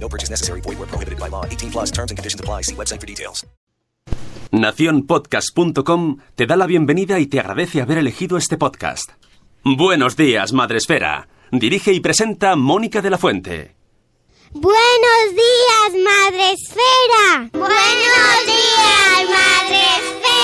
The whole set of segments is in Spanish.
No purchase necessary. Void where prohibited by law. 18 plus terms and conditions apply. See website for details. Naciónpodcast.com te da la bienvenida y te agradece haber elegido este podcast. Buenos días, Madresfera. Dirige y presenta Mónica de la Fuente. Buenos días, Madre Esfera. Buenos días, Madre Esfera.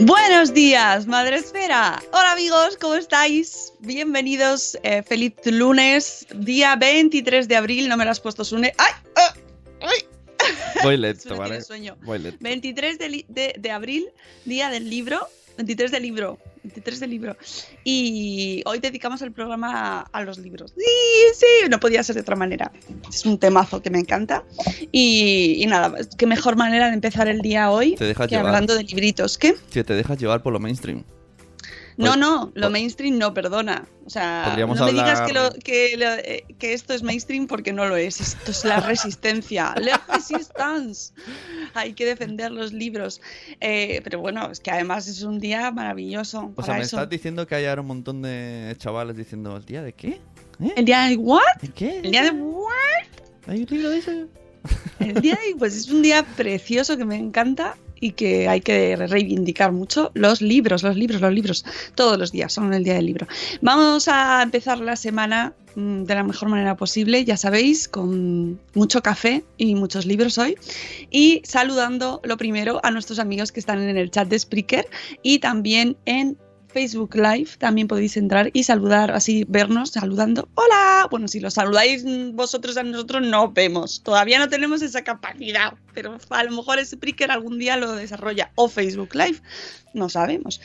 Buenos días, Madre Esfera. Hola amigos, ¿cómo estáis? Bienvenidos, eh, feliz lunes, día 23 de abril, no me lo has puesto Sune. ¡Ay! ¡Ah! ¡Ay! Voy lento, ¿vale? sueño. Voy lento. 23 de, li- de- de abril, día del libro. 23 de libro. 23 de libro. Y hoy dedicamos el programa a, a los libros. Sí, sí, no podía ser de otra manera. Es un temazo que me encanta. Y, y nada, qué mejor manera de empezar el día hoy Te que llevar. hablando de libritos. ¿Qué? Si te dejas llevar por lo mainstream. No, Pues- no, lo mainstream no, perdona. O sea, no me digas que, lo- que, lo- eh, que esto es mainstream porque no lo es. Esto es la resistencia. La resistance. Hay que defender los libros. Eh, pero bueno, es que además es un día maravilloso. O sea, me eso. estás diciendo que hay ahora un montón de chavales diciendo, ¿el día de qué? ¿Eh? El día de what? ¿De qué? El día de what? ¿Hay un libro de eso? El día de, pues es un día precioso que me encanta y que hay que reivindicar mucho los libros, los libros, los libros. Todos los días son el día del libro. Vamos a empezar la semana mm, de la mejor manera posible, ya sabéis, con mucho café y muchos libros hoy. Y saludando lo primero a nuestros amigos que están en el chat de Spreaker y también en Facebook Live también podéis entrar y saludar, así vernos saludando. ¡Hola! Bueno, si lo saludáis vosotros a nosotros, no vemos. Todavía no tenemos esa capacidad, pero a lo mejor Spreaker algún día lo desarrolla o Facebook Live, no sabemos.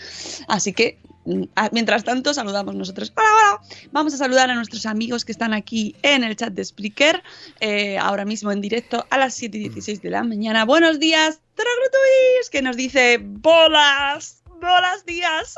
Así que mm, mientras tanto, saludamos nosotros. ¡Hola, hola! Vamos a saludar a nuestros amigos que están aquí en el chat de Spreaker, eh, ahora mismo en directo a las 7 y 16 de la mañana. Buenos días, Trogrutuis, que nos dice bolas. Bolas días.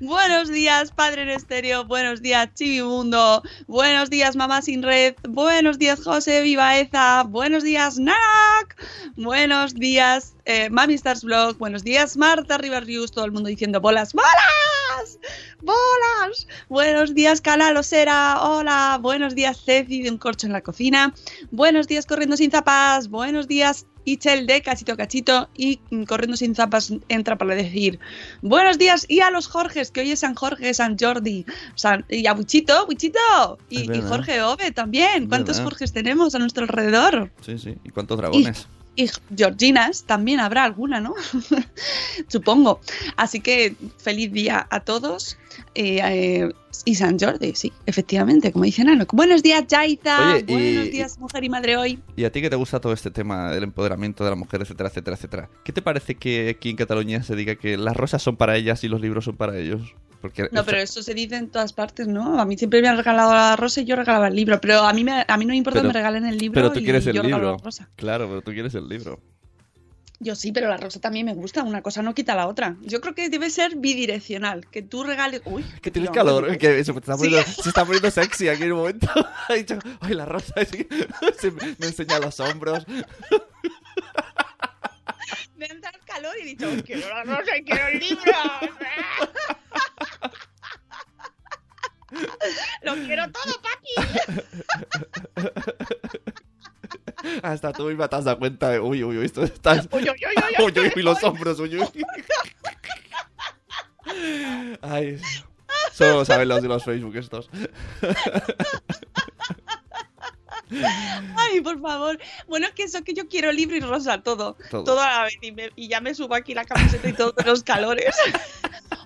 Buenos días, Padre en Estéreo. Buenos días, Chivimundo. Buenos días, Mamá Sin Red. Buenos días, José Vivaeza. Buenos días, Nanak. Buenos días, eh, Mami Stars Blog. Buenos días, Marta Ribarrius. Todo el mundo diciendo bolas. ¡Bolas! ¡Bolas! Buenos días, Cala Losera. Hola. Buenos días, Ceci de un corcho en la cocina. Buenos días, Corriendo Sin Zapas. Buenos días, Ichel de Cachito Cachito. Y mm, Corriendo Sin Zapas entra para decir buenos días y a los Jorges, que hoy es San Jorge, San Jordi. San- y a Buchito, Buchito. Y. Jorge Ove también. ¿Cuántos. Jorges tenemos a nuestro alrededor? Sí, sí. ¿Y cuántos dragones? Y Georginas también habrá alguna, ¿no? Supongo. Así que feliz día a todos. eh, eh, y San Jordi, sí, efectivamente, como dice Nano. Buenos días, Jaiza. Oye, y- Buenos días, mujer y madre hoy. ¿Y a ti que te gusta todo este tema del empoderamiento de la mujer, etcétera, etcétera, etcétera? ¿Qué te parece que aquí en Cataluña se diga que las rosas son para ellas y los libros son para ellos? Porque No, pero eso se dice en todas partes, ¿no? A mí siempre me han regalado la rosa y yo regalaba el libro. Pero a mí, me, a mí no me importa Pero- que me regalen el libro pero tú y quieres el yo libro. la rosa. Claro, pero tú quieres el libro. Yo sí, pero la rosa también me gusta. Una cosa no quita la otra. Yo creo que debe ser bidireccional. Que tú regales... Uy, Que tienes no, calor, no. que se, me está Sí. poniendo, se está poniendo sexy aquí en un momento. Ha dicho, ay, la rosa sí". Se me, enseña los hombros. Me entra el calor y he dicho, quiero la rosa y quiero el libro. Lo quiero todo, papi. Hasta tú misma te has dado cuenta de, uy, uy, uy, esto está... Uy, uy, uy, uy, Uy, uy, los hombros, uy, uy. Ay, Solo saben los de los Facebook estos. Ay, por favor. Bueno, es que eso que yo quiero libre y rosa, todo. Todo. Todo, a la vez. Y, me- y ya me subo aquí la camiseta y todos los calores.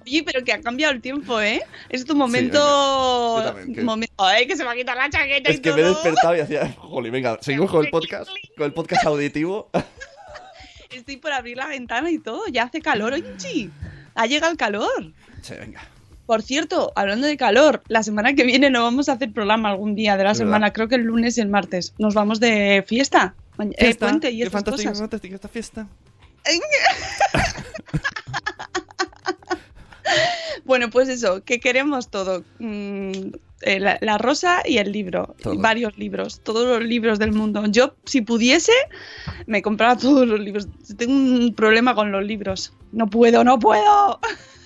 Oye, pero que ha cambiado el tiempo, ¿eh? Es tu momento. Yo también, que- momento- Ay, que se me ha quitado la chaqueta Es y que todo. me he despertado y hacía, jolly, venga, seguimos con el podcast, con el podcast auditivo. Estoy por abrir la ventana y todo. Ya hace calor, oye, chi. Ha llegado el calor. Sí, venga. Por cierto, hablando de calor, la semana que viene no vamos a hacer programa algún día de la ¿Verdad? semana, creo que el lunes y el martes. Nos vamos de fiesta, eh, Fiesta, puente y qué estas fantástica, cosas. fantástica esta fiesta. Bueno, pues eso, que queremos todo. Mm, eh, la, la rosa y el libro. Y varios libros, todos los libros del mundo. Yo, si pudiese, me compraba todos los libros. Tengo un problema con los libros. No puedo, no puedo.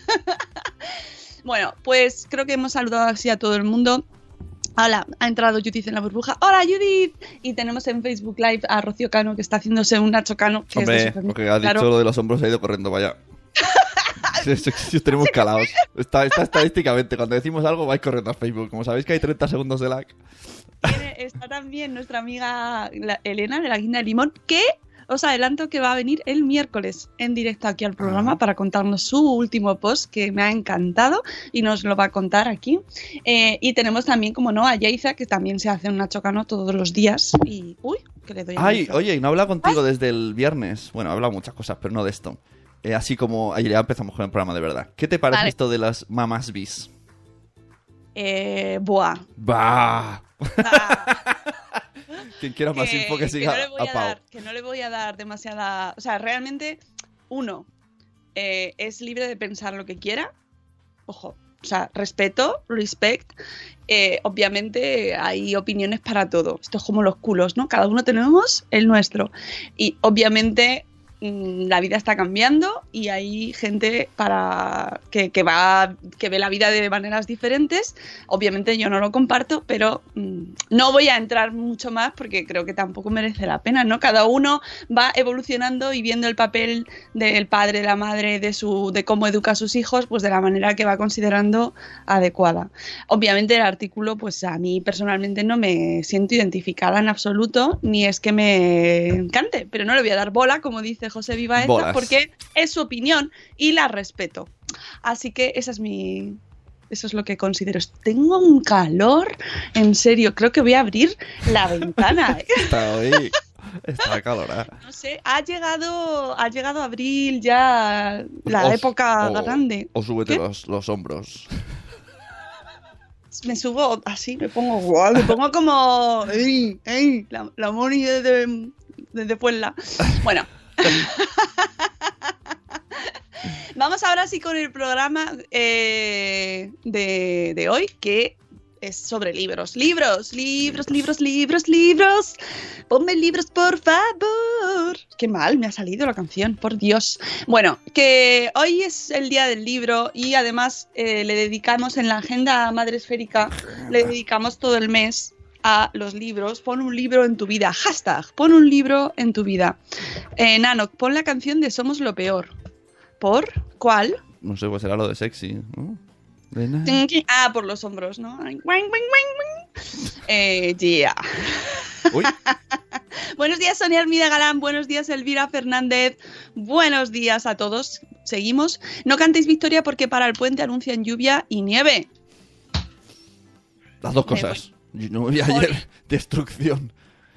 bueno, pues creo que hemos saludado así a todo el mundo. Hola, ha entrado Judith en la burbuja. Hola Judith. Y tenemos en Facebook Live a Rocío Cano que está haciéndose un Nacho Cano. Que es de Hombre, porque ha dicho lo de los hombros, ha ido corriendo, vaya. Os tenemos calados. Está, está estadísticamente, cuando decimos algo vais corriendo a Facebook. Como sabéis que hay 30 segundos de lag. Está también nuestra amiga Elena de la Guinda de Limón, que os adelanto que va a venir el miércoles en directo aquí al programa para contarnos su último post que me ha encantado y nos lo va a contar aquí. Eh, y tenemos también, como no, a Yaiza, que también se hace un nachocano todos los días. Y, uy, que le doy Ay, oye, y no he hablado contigo desde el viernes. Bueno, he hablado muchas cosas, pero no de esto. Eh, así como ayer ya empezamos con el programa de verdad. ¿Qué te parece Vale. esto de las mamás bis? Eh, buah. ¡Bah! Quien quiera más info que siga no a a Pau. dar, que no le voy a dar demasiada. O sea, realmente, uno, eh, es libre de pensar lo que quiera. Ojo, o sea, respeto, respect. Eh, obviamente hay opiniones para todo. Esto es como los culos, ¿no? Cada uno tenemos el nuestro. Y obviamente la vida está cambiando y hay gente para que, que va que ve la vida de maneras diferentes. Obviamente yo no lo comparto, pero mm, no voy a entrar mucho más porque creo que tampoco merece la pena, ¿no? Cada uno va evolucionando y viendo el papel del padre, de la madre, de su de cómo educa a sus hijos, pues de la manera que va considerando adecuada. Obviamente el artículo, pues a mí personalmente no me siento identificada en absoluto, ni es que me encante, pero no le voy a dar bola, como dice José Vivaeta, Bolas. porque es su opinión y la respeto. Así que esa es mi... Eso es lo que considero. Tengo un calor, en serio, creo que voy a abrir la ventana. ¿eh? Está hoy. Está calorada. No sé, ha llegado, ha llegado abril ya, la O- época o- grande. O súbete los, los hombros. Me subo así, me pongo guau, me pongo como ¡ey! ¡ey! la, la Moni desde, desde Puebla. Bueno. Vamos ahora sí con el programa eh, de, de hoy, que es sobre libros. Libros, libros, libros, libros, libros. Ponme libros, por favor. Qué mal me ha salido la canción, por Dios. Bueno, que hoy es el día del libro y además eh, le dedicamos en la agenda Madre Esférica, le dedicamos todo el mes a los libros. Pon un libro en tu vida. Hashtag, pon un libro en tu vida. Eh, Nano, pon la canción de Somos lo Peor. ¿Por? ¿Cuál? No sé, pues será lo de sexy. ¿no? De nada. Ah, por los hombros, ¿no? Eh, yeah. Uy, Buenos días, Sonia Armida Galán. Buenos días, Elvira Fernández. Buenos días a todos. Seguimos. No cantéis victoria porque para el puente anuncian lluvia y nieve. las dos cosas. Yo no vi ayer destrucción.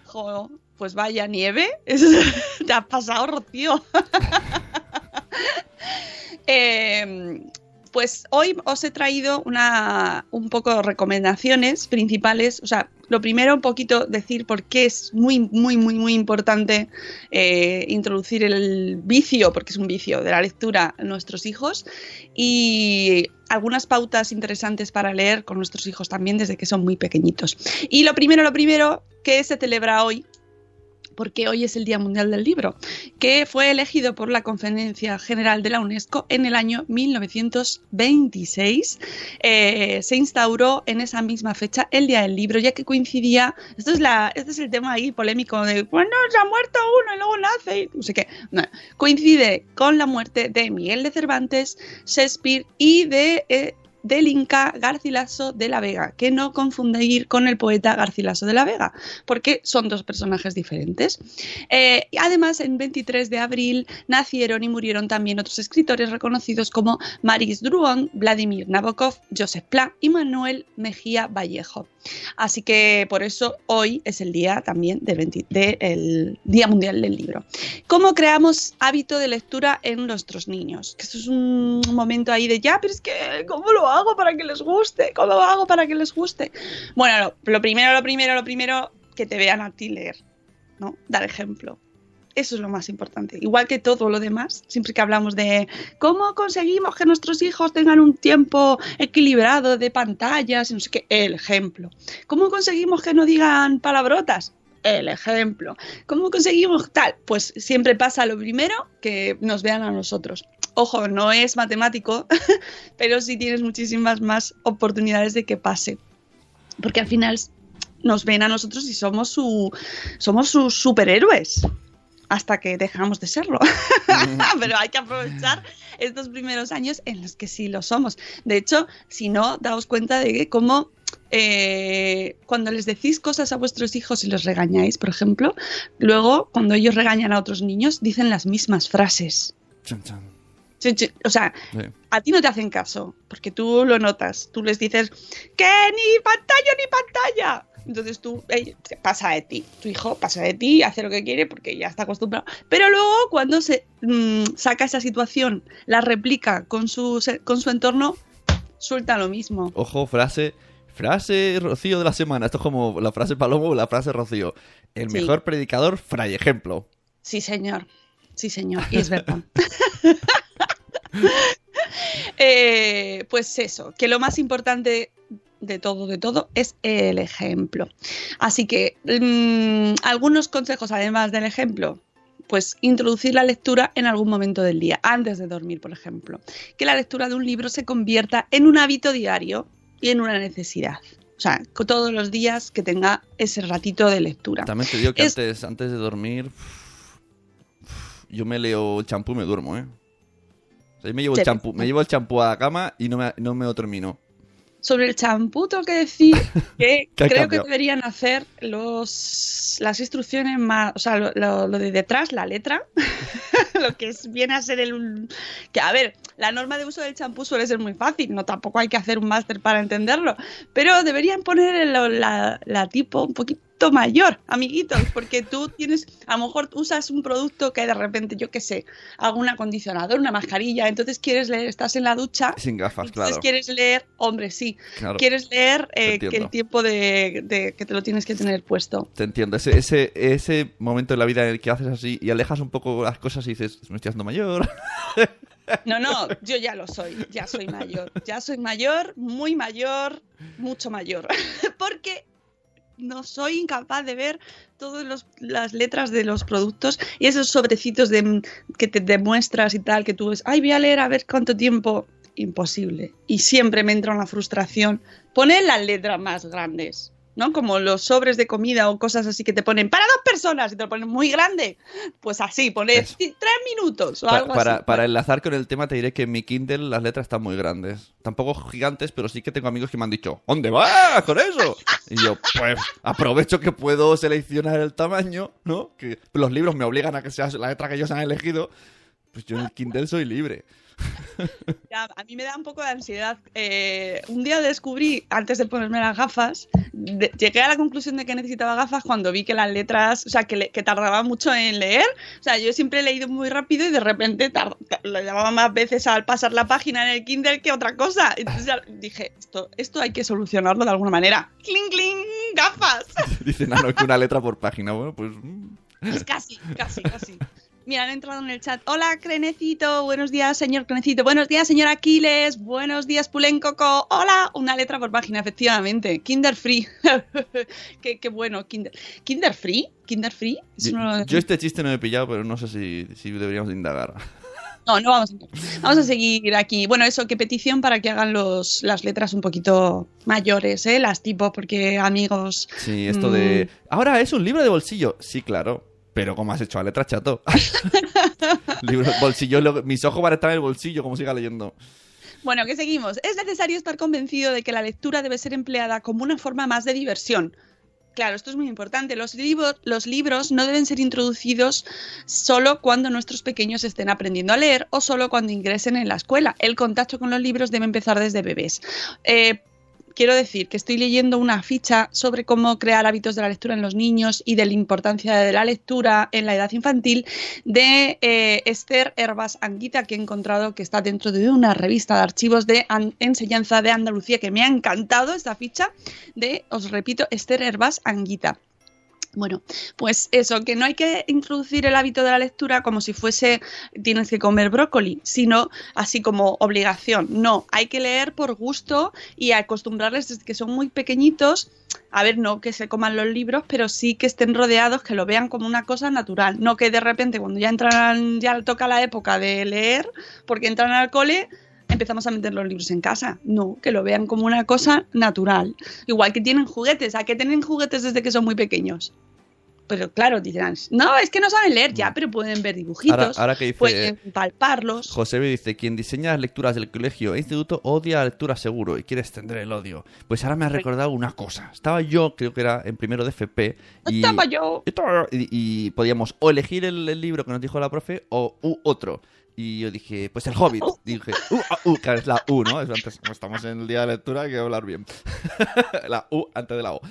Jo, pues vaya nieve. Te has pasado, Rocío. Eh, pues hoy os he traído una, un poco de recomendaciones principales. O sea, lo primero un poquito decir por qué es muy, muy, muy, muy importante eh, introducir el vicio, porque es un vicio de la lectura nuestros hijos. Y algunas pautas interesantes para leer con nuestros hijos también desde que son muy pequeñitos. Y lo primero, lo primero que se celebra hoy porque hoy es el Día Mundial del Libro, que fue elegido por la Conferencia General de la UNESCO en el año 1926. Eh, se instauró en esa misma fecha el Día del Libro, ya que coincidía, esto es, este es el tema ahí polémico de, bueno, se ha muerto uno y luego nace, no sé qué. Coincide con la muerte de Miguel de Cervantes, Shakespeare y de... eh, del Inca Garcilaso de la Vega, que no confundir con el poeta Garcilaso de la Vega, porque son dos personajes diferentes. Eh, además, en 23 de abril nacieron y murieron también otros escritores reconocidos como Maris Druon, Vladimir Nabokov, Joseph Pla y Manuel Mejía Vallejo. Así que por eso hoy es el día también del 20 del Día Mundial del Libro. ¿Cómo creamos hábito de lectura en nuestros niños? Que eso es un momento ahí de ya, pero es que ¿cómo lo hago para que les guste? ¿Cómo lo hago para que les guste? Bueno, lo, lo primero, lo primero, lo primero, que te vean a ti leer, ¿no? Dar ejemplo. Eso es lo más importante. Igual que todo lo demás, siempre que hablamos de cómo conseguimos que nuestros hijos tengan un tiempo equilibrado de pantallas, no sé qué, el ejemplo. ¿Cómo conseguimos que no digan palabrotas? El ejemplo. ¿Cómo conseguimos tal? Pues siempre pasa lo primero que nos vean a nosotros. Ojo, no es matemático, pero sí tienes muchísimas más oportunidades de que pase. Porque al final nos ven a nosotros y somos su somos sus superhéroes hasta que dejamos de serlo. Pero hay que aprovechar estos primeros años en los que sí lo somos. De hecho, si no, daos cuenta de que cómo eh, cuando les decís cosas a vuestros hijos y los regañáis, por ejemplo, luego cuando ellos regañan a otros niños, dicen las mismas frases. O sea, Sí. a ti no te hacen caso, porque tú lo notas. Tú les dices, que ni pantalla ni pantalla. Entonces tú, eh, pasa de ti. Tu hijo pasa de ti, hace lo que quiere porque ya está acostumbrado. Pero luego, cuando se mm, saca esa situación, la replica con su, con su entorno, suelta lo mismo. Ojo, frase. Frase Rocío de la semana. Esto es como la frase Palomo o la frase Rocío. El Sí. mejor predicador, fray ejemplo. Sí, señor. Sí, señor. Y es verdad. Eh, pues eso, que lo más importante de todo, de todo, es el ejemplo. Así que mm, algunos consejos, además del ejemplo, pues introducir la lectura en algún momento del día, antes de dormir, por ejemplo. Que la lectura de un libro se convierta en un hábito diario y en una necesidad. O sea, todos los días que tenga ese ratito de lectura. También te digo que Es- antes, antes de dormir, yo me leo el champú y me duermo, ¿eh? O sea, yo me llevo el champú, me llevo el champú a la cama y no me, no me lo termino. Sobre el champú tengo que decir que ¿Qué ha creo que deberían hacer los, las instrucciones más, o sea, lo, lo- lo de detrás, la letra, lo que es- viene a ser el... Que a ver, la norma de uso del champú suele ser muy fácil, no tampoco hay que hacer un máster para entenderlo, pero deberían poner el- la, la tipo un poquito mayor, amiguitos, porque tú tienes, a lo mejor usas un producto que de repente, yo qué sé, algún acondicionador, una mascarilla, entonces quieres leer, estás en la ducha Sin gafas, entonces claro. quieres leer, hombre, sí. Claro. Quieres leer eh, que el tiempo de, de que te lo tienes que tener puesto. Te entiendo. Ese, ese, ese momento en la vida en el que haces así y alejas un poco las cosas y dices, me estoy haciendo mayor. No, no, yo ya lo soy, ya soy mayor. Ya soy mayor, muy mayor, mucho mayor. Porque no soy incapaz de ver todas las letras de los productos y esos sobrecitos de, que te demuestras y tal, que tú ves, ay, voy a leer a ver cuánto tiempo. Imposible. Y siempre me entra una frustración. Poner las letras más grandes. ¿No? Como los sobres de comida o cosas así que te ponen para dos personas y te lo ponen muy grande. Pues así, poner Eso. tres minutos o Pa- algo para, así. para enlazar con el tema te diré que en mi Kindle las letras están muy grandes. Tampoco gigantes, pero sí que tengo amigos que me han dicho, ¿dónde vas con eso? Y yo, pues aprovecho que puedo seleccionar el tamaño, ¿no? Que los libros me obligan a que sea la letra que ellos han elegido. Pues yo en el Kindle soy libre. Ya, a mí me da un poco de ansiedad. Eh, un día descubrí, antes de ponerme las gafas, de- llegué a la conclusión de que necesitaba gafas cuando vi que las letras, o sea, que, le- que tardaba mucho en leer. O sea, yo siempre he leído muy rápido y de repente lo llamaba más veces al pasar la página en el Kindle que otra cosa. Entonces dije, esto, esto hay que solucionarlo de alguna manera. ¡Cling, cling! ¡Gafas! Dicen, ah, no, que una letra por página. Bueno, pues... mm. Pues casi, casi, casi. Mira, han entrado en el chat. Hola, Crenecito. Buenos días, señor Crenecito. Buenos días, señor Aquiles. Buenos días, Pulencoco. Hola. Una letra por página, efectivamente. Kinder Free. qué, qué bueno, Kinder. ¿Kinder Free? ¿Kinder Free? Yo, este chiste no lo he pillado, pero no sé si, si deberíamos indagar. no, no vamos a, vamos a seguir aquí. Bueno, eso, que petición para que hagan los, las letras un poquito mayores, ¿eh? Las tipo, porque amigos. Sí, esto Mm. de... Ahora es un libro de bolsillo. Sí, claro. Pero ¿cómo has hecho la letra chato? libro mis ojos van a estar en el bolsillo como siga leyendo. Bueno, que seguimos. Es necesario estar convencido de que la lectura debe ser empleada como una forma más de diversión. Claro, esto es muy importante. Los, libros, los libros no deben ser introducidos solo cuando nuestros pequeños estén aprendiendo a leer o solo cuando ingresen en la escuela. El contacto con los libros debe empezar desde bebés. Eh, quiero decir que estoy leyendo una ficha sobre cómo crear hábitos de la lectura en los niños y de la importancia de la lectura en la edad infantil de eh, Esther Herbas Anguita, que he encontrado que está dentro de una revista de archivos de enseñanza de Andalucía, que me ha encantado esta ficha de, os repito, Esther Herbas Anguita. Bueno, pues eso, que no hay que introducir el hábito de la lectura como si fuese tienes que comer brócoli, sino así como obligación. No, hay que leer por gusto y acostumbrarles desde que son muy pequeñitos. A ver, no que se coman los libros, pero sí que estén rodeados, que lo vean como una cosa natural. No que de repente cuando ya entran, ya toca la época de leer, porque entran al cole, empezamos a meter los libros en casa. No, que lo vean como una cosa natural. Igual que tienen juguetes. ¿A qué tienen juguetes desde que son muy pequeños? Pero claro, dirán, no, es que no saben leer ya, pero pueden ver dibujitos, Ahora- ahora que dice- pueden palparlos. José B dice, quien diseña las lecturas del colegio e instituto odia la lectura seguro y quiere extender el odio. Pues ahora me ha recordado una cosa. Estaba yo, creo que era en primero de FP, y, Estaba yo. y, y podíamos o elegir el, el libro que nos dijo la profe o u otro. Y yo dije, pues el Hobbit. Dije, U, ah, U, que es la U, ¿no? Es antes, como estamos en el día de lectura, hay que hablar bien. la U antes de la O.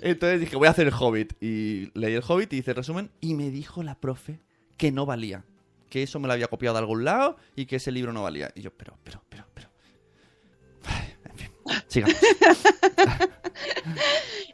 Entonces dije, voy a hacer el Hobbit. Y leí el Hobbit y hice el resumen. Y me dijo la profe que no valía. Que eso me lo había copiado de algún lado y que ese libro no valía. Y yo, pero, pero, pero, pero. En fin, sigamos.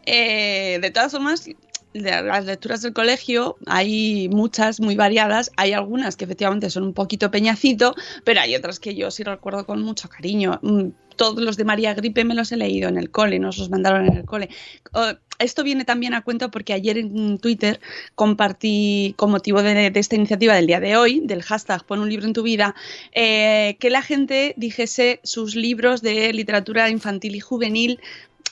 Eh, de todas formas, de las lecturas del colegio hay muchas muy variadas. Hay algunas que efectivamente son un poquito peñacito, pero hay otras que yo sí recuerdo con mucho cariño. Mm, Todos los de María Gripe me los he leído en el cole, nos los mandaron en el cole. Oh, esto viene también a cuento porque ayer en Twitter compartí, con motivo de, esta iniciativa del día de hoy, del hashtag Pon un libro en tu vida, eh, que la gente dijese sus libros de literatura infantil y juvenil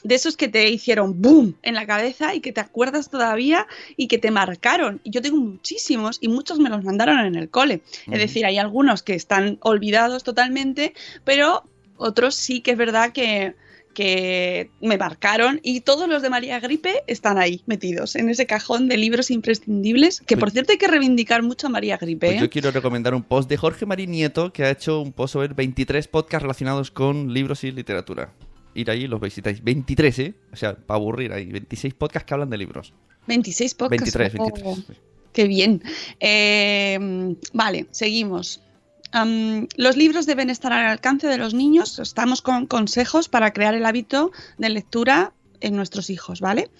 de esos que te hicieron boom en la cabeza y que te acuerdas todavía y que te marcaron. Y yo tengo muchísimos y muchos me los mandaron en el cole. Es decir, hay algunos que están olvidados totalmente, pero otros sí que es verdad que, que me marcaron y todos los de María Gripe están ahí metidos en ese cajón de libros imprescindibles que por cierto hay que reivindicar mucho a María Gripe. Pues ¿eh? yo quiero recomendar un post de Jorge Marín Nieto que ha hecho un post sobre 23 podcasts relacionados con libros y literatura. Ir ahí los visitáis. 23, ¿eh? O sea, para aburrir ahí. 26 podcasts que hablan de libros. 26 podcasts. 23, oh, 23. Qué bien. Eh, vale, seguimos. Los libros deben estar al alcance de los niños. Estamos con consejos para crear el hábito de lectura en nuestros hijos, ¿vale?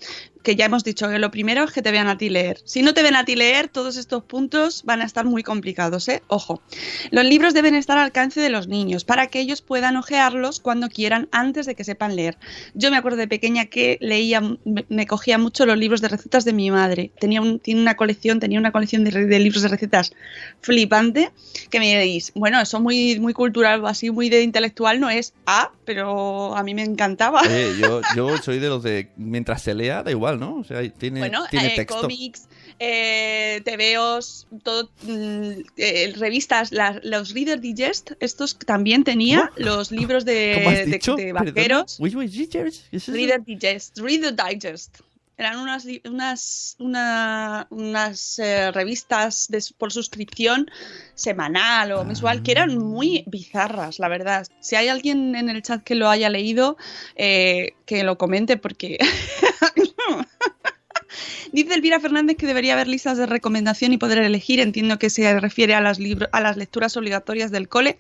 Que ya hemos dicho que lo primero es que te vean a ti leer. Si no te ven a ti leer, todos estos puntos van a estar muy complicados, ¿eh? Ojo. Los libros deben estar al alcance de los niños para que ellos puedan ojearlos cuando quieran antes de que sepan leer. Yo me acuerdo de pequeña que leía, me, cogía mucho los libros de recetas de mi madre. Tenía un, tiene una colección, tenía una colección de, de libros de recetas flipante que me diréis, bueno, eso muy, muy cultural, así muy de intelectual no es. Ah, pero a mí me encantaba. Yo, yo soy de los de mientras se lea, da igual, ¿no? O sea, tiene, Bueno, tiene eh, texto. cómics, eh, TVOs, todo, mm, eh, revistas, los Reader Digest, estos también tenía los libros de, ¿Cómo has de- vaqueros. Reader Digest, Reader Digest. Eran unas, unas, una- unas eh, revistas de- por suscripción semanal o mensual que eran muy bizarras, la verdad. Si hay alguien en el chat que lo haya leído, eh, que lo comente porque... Dice Elvira Fernández que debería haber listas de recomendación y poder elegir. Entiendo que se refiere a las, a las lecturas obligatorias del cole,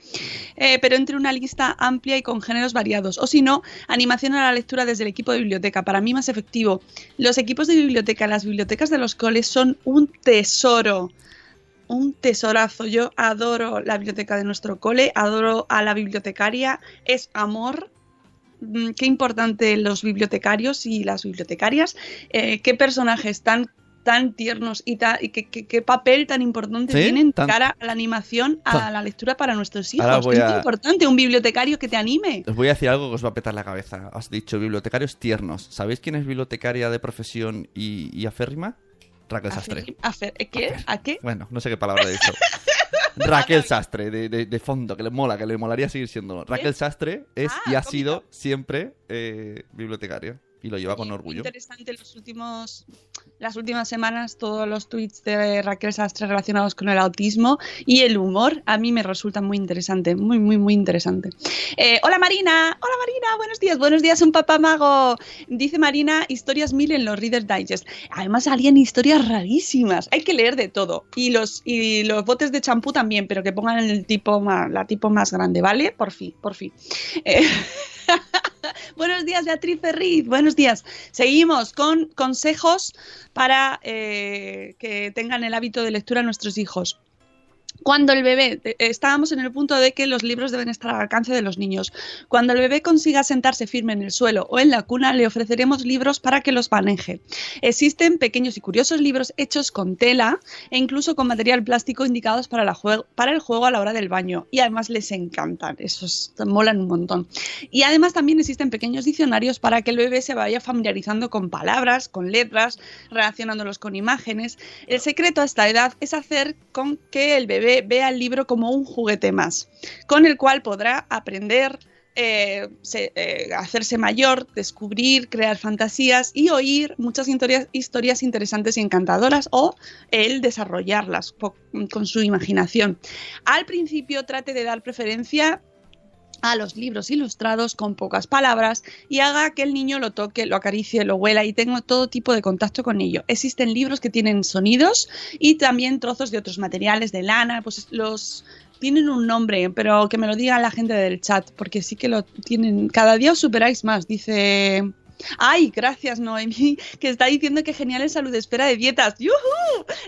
eh, pero entre una lista amplia y con géneros variados. O si no, animación a la lectura desde el equipo de biblioteca. Para mí más efectivo. Los equipos de biblioteca, las bibliotecas de los coles son un tesoro. Un tesorazo. Yo adoro la biblioteca de nuestro cole, adoro a la bibliotecaria, es amor. Mm, Qué importante los bibliotecarios y las bibliotecarias, eh, qué personajes tan tan tiernos y, ta- y qué, qué- qué papel tan importante Sí, tienen tan- cara a la animación, a tan- la lectura para nuestros hijos. Es a- muy importante un bibliotecario que te anime. Os voy a decir algo que os va a petar la cabeza. Has dicho bibliotecarios tiernos. ¿Sabéis quién es bibliotecaria de profesión y, y aférrima? Raquel Sastre. ¿Qué? ¿A qué? Bueno, no sé qué palabra he dicho. Raquel Sastre, de, de- de fondo, que le mola, que le molaría seguir siendo. Raquel Sastre es Ah, y ha sido siempre eh, bibliotecaria. Y lo lleva con orgullo. interesante los últimos, las últimas semanas todos los tweets de Raquel Sastre relacionados con el autismo y el humor. A mí me resulta muy interesante, muy, muy, muy interesante. Eh, hola Marina, hola Marina, buenos días, buenos días, un papá mago. Dice Marina, historias mil en los Reader Digest. Además salían historias rarísimas. Hay que leer de todo. Y los, y los botes de champú también, pero que pongan el tipo más, la tipo más grande, ¿vale? Por fin, por fin. Eh, Buenos días, Beatriz Ferriz. Buenos días. Seguimos con consejos para eh, que tengan el hábito de lectura nuestros hijos. Cuando el bebé, eh, estábamos en el punto de que los libros deben estar al alcance de los niños. Cuando el bebé consiga sentarse firme en el suelo o en la cuna, le ofreceremos libros para que los maneje. Existen pequeños y curiosos libros hechos con tela e incluso con material plástico indicados para, el juego a la hora del baño. Y además les encantan, esos molan un montón. Y además también existen pequeños diccionarios para que el bebé se vaya familiarizando con palabras, con letras, relacionándolos con imágenes. El secreto a esta edad es hacer con que el bebé vea el libro como un juguete más, con el cual podrá aprender. eh, eh, hacerse mayor, descubrir, crear fantasías y oír muchas historias, historias interesantes y encantadoras o el desarrollarlas con su imaginación. Al principio trate de dar preferencia a los libros ilustrados con pocas palabras y haga que el niño lo toque, lo acaricie, lo huela y tenga todo tipo de contacto con ello. Existen libros que tienen sonidos y también trozos de otros materiales, de lana, pues los tienen un nombre, pero que me lo diga la gente del chat, porque sí que lo tienen. Cada día os superáis más, dice. Ay, gracias Noemi, que está diciendo que genial el salud espera de dietas.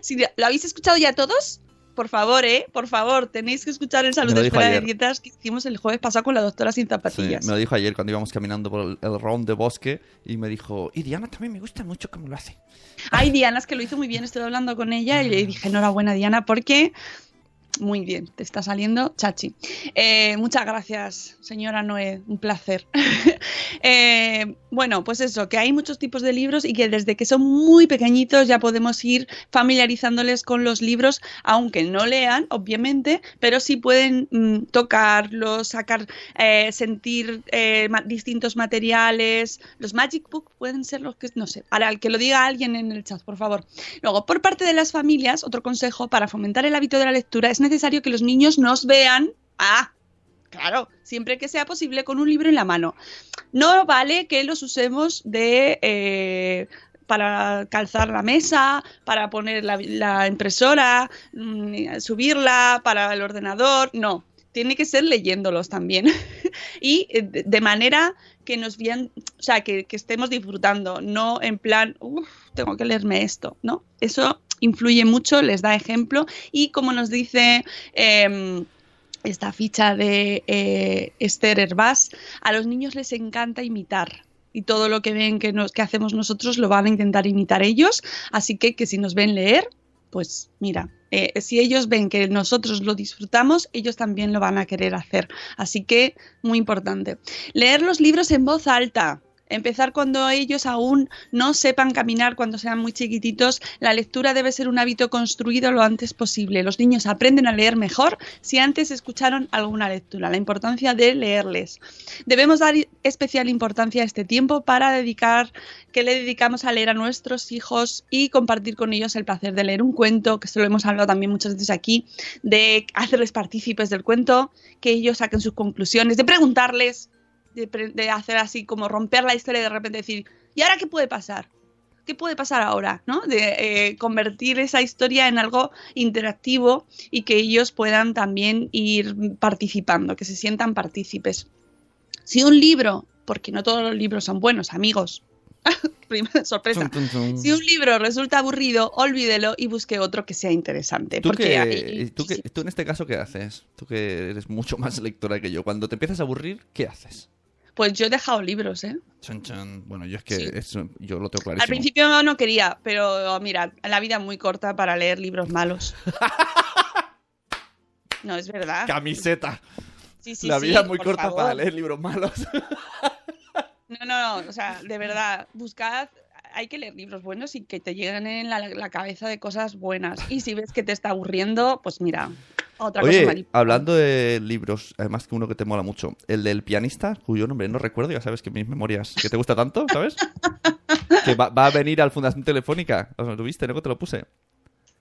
Si ¿Lo habéis escuchado ya todos? Por favor, eh, por favor, tenéis que escuchar el salud Me lo dijo espera de dietas que hicimos el jueves pasado con la doctora sin Sí, zapatillas. me lo dijo ayer cuando íbamos caminando por el, el round de bosque y me dijo, y Diana también me gusta mucho cómo lo hace. Ay, Diana, es que lo hizo muy bien, estoy hablando con ella y le dije enhorabuena, Diana, porque muy bien, te está saliendo chachi. Eh, muchas gracias, señora Noé, un placer. Eh, bueno, pues eso, que hay muchos tipos de libros y que desde que son muy pequeñitos ya podemos ir familiarizándoles con los libros, aunque no lean, obviamente, pero sí pueden mm, tocarlos, sacar, eh, sentir distintos materiales. Los Magic Book pueden ser los que, no sé, ahora que lo diga alguien en el chat, por favor. Luego, por parte de las familias, otro consejo para fomentar el hábito de la lectura es necesario que los niños nos vean. Ah, Claro, siempre que sea posible con un libro en la mano. No vale que los usemos de eh, para calzar la mesa, para poner la, impresora, mm, subirla para el ordenador. No, tiene que ser leyéndolos también. y eh, de manera que nos vean, o sea, que, que estemos disfrutando, no en plan, uff, tengo que leerme esto, ¿no? Eso influye mucho, les da ejemplo y como nos dice... em, esta ficha de eh, Esther Herbás, a los niños les encanta imitar. Y todo lo que ven que, nos, hacemos nosotros lo van a intentar imitar ellos. Así que, que si nos ven leer, pues mira, eh, si ellos ven que nosotros lo disfrutamos, ellos también lo van a querer hacer. Así que, muy importante. Leer los libros en voz alta. Empezar cuando ellos aún no sepan caminar, cuando sean muy chiquititos. La lectura debe ser un hábito construido lo antes posible. Los niños aprenden a leer mejor si antes escucharon alguna lectura. La importancia de leerles. Debemos dar especial importancia a este tiempo para dedicar, que le dedicamos a leer a nuestros hijos y compartir con ellos el placer de leer un cuento, que esto lo hemos hablado también muchas veces aquí, de hacerles partícipes del cuento, que ellos saquen sus conclusiones, de preguntarles de, hacer así como romper la historia y de repente decir, ¿y ahora qué puede pasar? ¿Qué puede pasar ahora? ¿no? De eh, convertir esa historia en algo interactivo y que ellos puedan también ir participando, que se sientan partícipes. Si un libro, porque no todos los libros son buenos, amigos, sorpresa. Tum, tum, tum. Si un libro resulta aburrido, olvídelo y busque otro que sea interesante. ¿Tú, porque qué- hay- tú, tú en este caso qué haces? Tú que eres mucho más lectora que yo. Cuando te empiezas a aburrir, ¿qué haces? Pues yo he dejado libros, ¿eh? Chan, chan. Bueno, yo es que Sí. eso- yo lo tengo clarísimo. Al principio no quería, pero mira, la vida es muy corta para leer libros malos. No, es verdad. Camiseta. Sí, sí, La vida es muy corta favor. para leer libros malos. No, no, no, o sea, de verdad, buscad, hay que leer libros buenos y que te lleguen en la, la cabeza de cosas buenas. Y si ves que te está aburriendo, pues mira, otra Oye, hablando de libros, además que uno que te mola mucho, el del pianista, cuyo nombre no recuerdo, ya sabes que mis memorias, que te gusta tanto, ¿sabes? que va, va a venir al Fundación Telefónica. O sea, ¿Lo viste? ¿No? Te lo puse.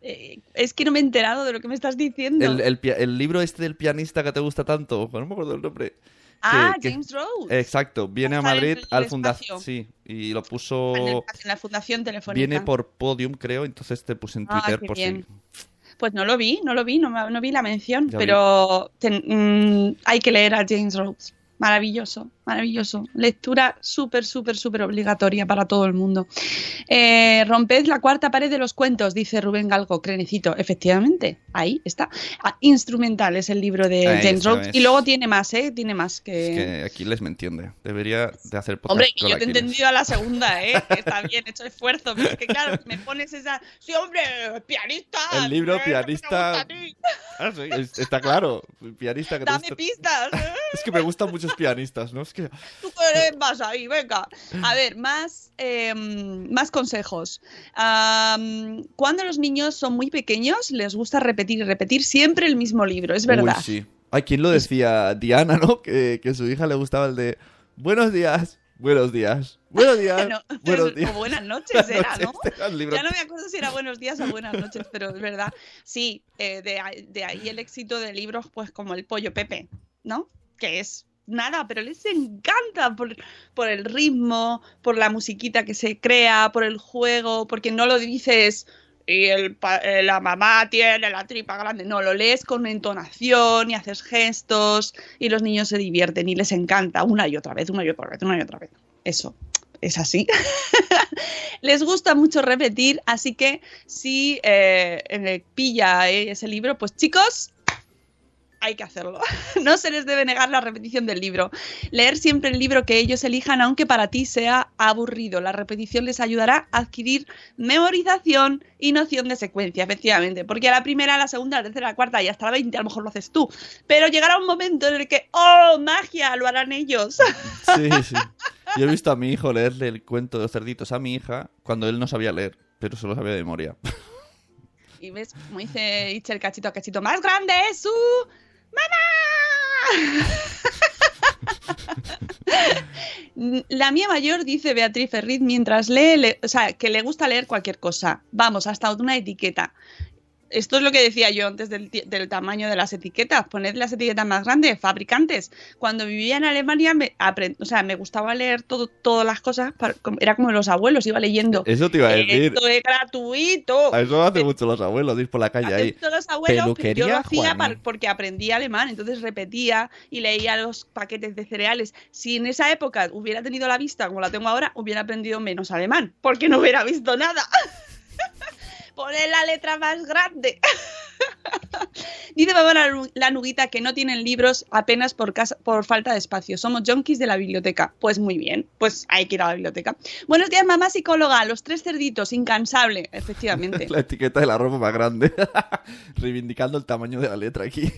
Eh, es que no me he enterado de lo que me estás diciendo. El, el pi- el libro este del pianista que te gusta tanto, no me acuerdo el nombre. ah, que- James Rose. Exacto, viene a Madrid el al. Fundación. Sí, y lo puso. En, el- en la Fundación Telefónica. Viene por Podium, creo, entonces te puse en Ah, Twitter por bien. si. Pues no lo vi, no lo vi, no, no vi la mención, Ya pero ten- mm, hay que leer a James Rhodes. Maravilloso, maravilloso. Lectura súper, súper, súper obligatoria para todo el mundo. Eh, romped la cuarta pared de los cuentos, dice Rubén Galgo, Crenecito. Efectivamente, ahí está. Ah, Instrumental es el libro de Ahí James Rhodes. Y luego tiene más, ¿eh? Tiene más que... Es que Aquiles me entiende. Debería de hacer podcast Hombre, que yo te he entendido a la segunda, ¿eh? Que está bien, he hecho esfuerzo. Pero es que, claro, me pones esa. Sí, hombre, pianista. El libro ¿eh? ¿Qué te pianista. Ah, sí, está claro. Pianista que te Dame gusta- pistas. ¿eh? Es que me gustan muchos pianistas, ¿no? Es que. Tú que eres más ahí, venga. A ver, más, eh, más consejos. Am, cuando los niños son muy pequeños, les gusta repetir y repetir siempre el mismo libro, es verdad. Uy, sí. Ay, ¿quién lo decía? Diana, ¿no? Que, que a su hija le gustaba el de. Buenos días, buenos días, buenos días, No, buenos o días. buenas noches era, ¿no? Buenas noches, era libro. Ya no me acuerdo si era buenos días o buenas noches, pero es verdad. Sí, eh, de, de ahí el éxito de libros, pues como el Pollo Pepe, ¿no? Que es nada, pero les encanta por, el ritmo, por la musiquita que se crea, por el juego, porque no lo dices y eh, la mamá tiene la tripa grande. No, lo lees con entonación y haces gestos y los niños se divierten y les encanta una y otra vez, una y otra vez, una y otra vez. Eso, es así. les gusta mucho repetir, así que si eh, pilla eh, ese libro, pues chicos, hay que hacerlo. No se les debe negar la repetición del libro. Leer siempre el libro que ellos elijan, aunque para ti sea aburrido. La repetición les ayudará a adquirir memorización y noción de secuencia, efectivamente. Porque a la primera, a la segunda, a la tercera, a la cuarta y hasta la veinte a lo mejor lo haces tú. Pero llegará un momento en el que, ¡oh, magia! Lo harán ellos. Sí, sí. Yo he visto a mi hijo leerle el cuento de los cerditos a mi hija cuando él no sabía leer, pero se lo sabía de memoria. Y ves, como dice Itcher cachito a cachito, más grande es su mamá. La mía mayor dice Beatriz Ferriz mientras lee, le- o sea, que le gusta leer cualquier cosa. Vamos, hasta una etiqueta. Esto es lo que decía yo antes del, del tamaño de las etiquetas. Poned las etiquetas más grandes, fabricantes. Cuando vivía en Alemania, me, o sea, me gustaba leer todo, todas las cosas. para- era como los abuelos, iba leyendo. Eso te iba a decir. Esto es gratuito. A eso lo hacen mucho los abuelos, ir por la calle ahí. Los abuelos, yo lo hacía Juani. par- porque aprendí alemán, entonces repetía y leía los paquetes de cereales. Si en esa época hubiera tenido la vista como la tengo ahora, hubiera aprendido menos alemán, porque no hubiera visto nada. Poner la letra más grande. Dice Bárbara la Nu- la nuguita que no tienen libros apenas por, casa, por falta de espacio. Somos junkies de la biblioteca. Pues muy bien, pues hay que ir a la biblioteca. Buenos días, mamá psicóloga. Los tres cerditos, incansable, efectivamente. La etiqueta de la ropa más grande. Reivindicando el tamaño de la letra aquí.